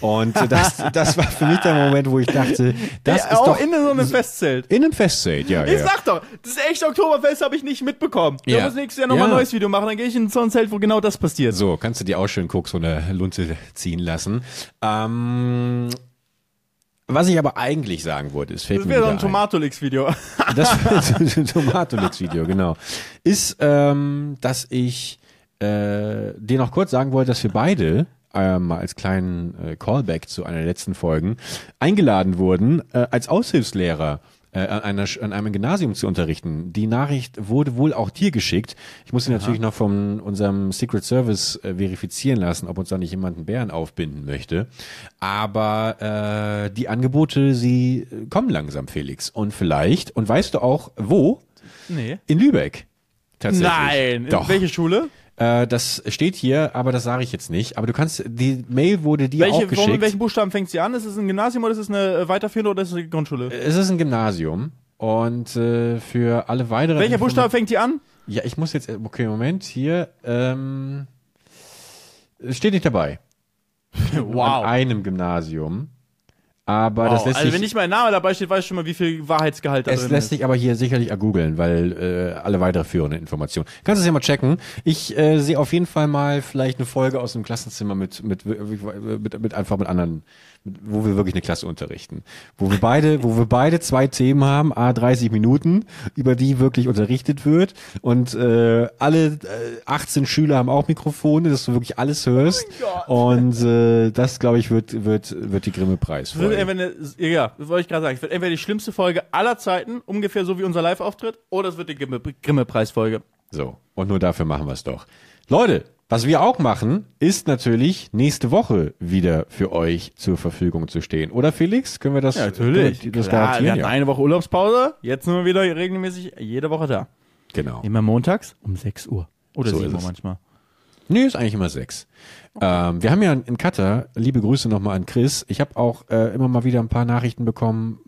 Und äh, das, das war für mich der Moment, wo ich dachte, das Ja, ist auch doch in so einem Festzelt. in einem Festzelt, ja, Ich ja. sag doch, das echte Oktoberfest habe ich nicht mitbekommen. Wir Ja. müssen nächstes Jahr nochmal Ja. ein neues Video machen, dann gehe ich in so ein Zelt, wo genau das passiert. So, kannst du dir auch schön Koks von der Lunte ziehen lassen. Ähm, was ich aber eigentlich sagen wollte, es fällt Das wäre so ein ein. Tomatolix-Video. Das Tomatolix-Video, genau. Ist, ähm, dass ich äh, dir noch kurz sagen wollte, dass wir beide äh, mal als kleinen äh, Callback zu einer der letzten Folgen eingeladen wurden äh, als Aushilfslehrer äh, an, einer, an einem Gymnasium zu unterrichten. Die Nachricht wurde wohl auch dir geschickt. Ich muss sie natürlich noch von unserem Secret Service äh, verifizieren lassen, ob uns da nicht jemand einen Bären aufbinden möchte. Aber äh, die Angebote, sie äh, kommen langsam, Felix. Und vielleicht, und weißt du auch, wo? Nee. In Lübeck. Tatsächlich. Nein. In Doch. welche Schule? Äh, das steht hier, aber das sage ich jetzt nicht. Aber du kannst, die Mail wurde dir Welche, auch geschickt. mit welchen Buchstaben fängt sie an? Ist es ein Gymnasium oder ist es eine äh, weiterführende oder ist es eine Grundschule? es ist ein Gymnasium. Und äh, für alle weiteren. Welcher Buchstabe fängt die an? Ja, ich muss jetzt, okay, Moment, hier, ähm, es steht nicht dabei. An einem Gymnasium. Aber das Wow. lässt also sich, wenn nicht mein Name dabei steht, weiß ich schon mal, wie viel Wahrheitsgehalt da es drin lässt ist. sich aber hier sicherlich ergoogeln, weil äh, alle weitere führende Informationen. Kannst du es ja mal checken. Ich äh, sehe auf jeden Fall mal vielleicht eine Folge aus dem Klassenzimmer mit mit mit, mit einfach mit anderen, mit, wo wir wirklich eine Klasse unterrichten, wo wir beide, wo wir beide zwei Themen haben, a 30 Minuten, über die wirklich unterrichtet wird und äh, alle äh, 18 Schüler haben auch Mikrofone, dass du wirklich alles hörst und äh, das glaube ich wird wird wird die Grimme Preis. Wird entweder ja, das wollte ich gerade sagen. Es wird entweder die schlimmste Folge aller Zeiten, ungefähr so wie unser Live-Auftritt, oder es wird die Grimme- Grimme-Preis-Folge. So, und nur dafür machen wir es doch. Leute, was wir auch machen, ist natürlich nächste Woche wieder für euch zur Verfügung zu stehen. Oder Felix? Können wir das, Können wir das Klar, wir garantieren? hatten Ja. eine Woche Urlaubspause, jetzt sind wir wieder regelmäßig jede Woche da. Genau. Immer montags um 6 Uhr. Oder So 7 ist Uhr es. manchmal. Nee, ist eigentlich immer sechs. Ähm, wir haben ja in Qatar, liebe Grüße nochmal an Chris. Ich habe auch äh, immer mal wieder ein paar Nachrichten bekommen,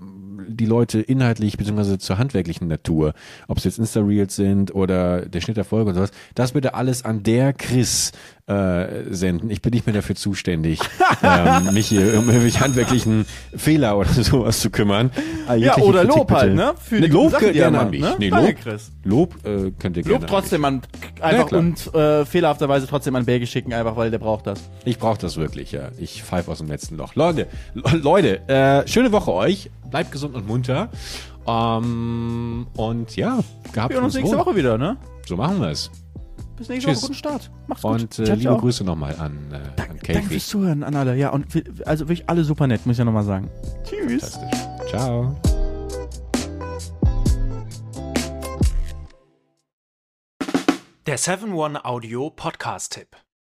die Leute inhaltlich bzw. zur handwerklichen Natur, ob es jetzt Insta-Reels sind oder der Schnitt der Folge und sowas, das bitte alles an der Chris äh, senden. Ich bin nicht mehr dafür zuständig, ähm, mich hier um irgendwelche handwerklichen Fehler oder sowas zu kümmern. Äh, Ja, oder Kritik Lob halt, bitte- ne? Für Ne, die Lob Sachen, er an mich. ne? Nee, Lob, Chris. Lob äh, könnt ihr gerne Lob trotzdem an, einfach klar. und äh, fehlerhafterweise trotzdem an Berge schicken, einfach weil der braucht das. Ich brauche das wirklich, ja. Ich pfeife aus dem letzten Loch. Leute, Le- Leute, äh, schöne Woche euch. Bleibt gesund und munter. Ähm, und ja, gehabt Wir hören uns nächste wohl. Woche wieder, ne? So machen wir es. Bis nächste Tschüss. Woche. Guten Start. Macht's gut. Und äh, Ciao, liebe ciao. Grüße nochmal an, äh, an Danke Kathy. fürs Zuhören an alle. Ja, und also wirklich alle super nett, muss ich ja nochmal sagen. Tschüss. Fantastisch. Ciao. Der 7-One-Audio-Podcast-Tipp.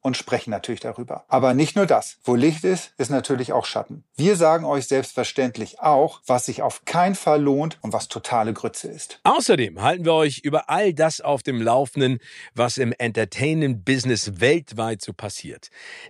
und sprechen natürlich darüber. Aber nicht nur das. Wo Licht ist, ist natürlich auch Schatten. Wir sagen euch selbstverständlich auch, was sich auf keinen Fall lohnt und was totale Grütze ist. Außerdem halten wir euch über all das auf dem Laufenden, was im Entertainment-Business weltweit so passiert.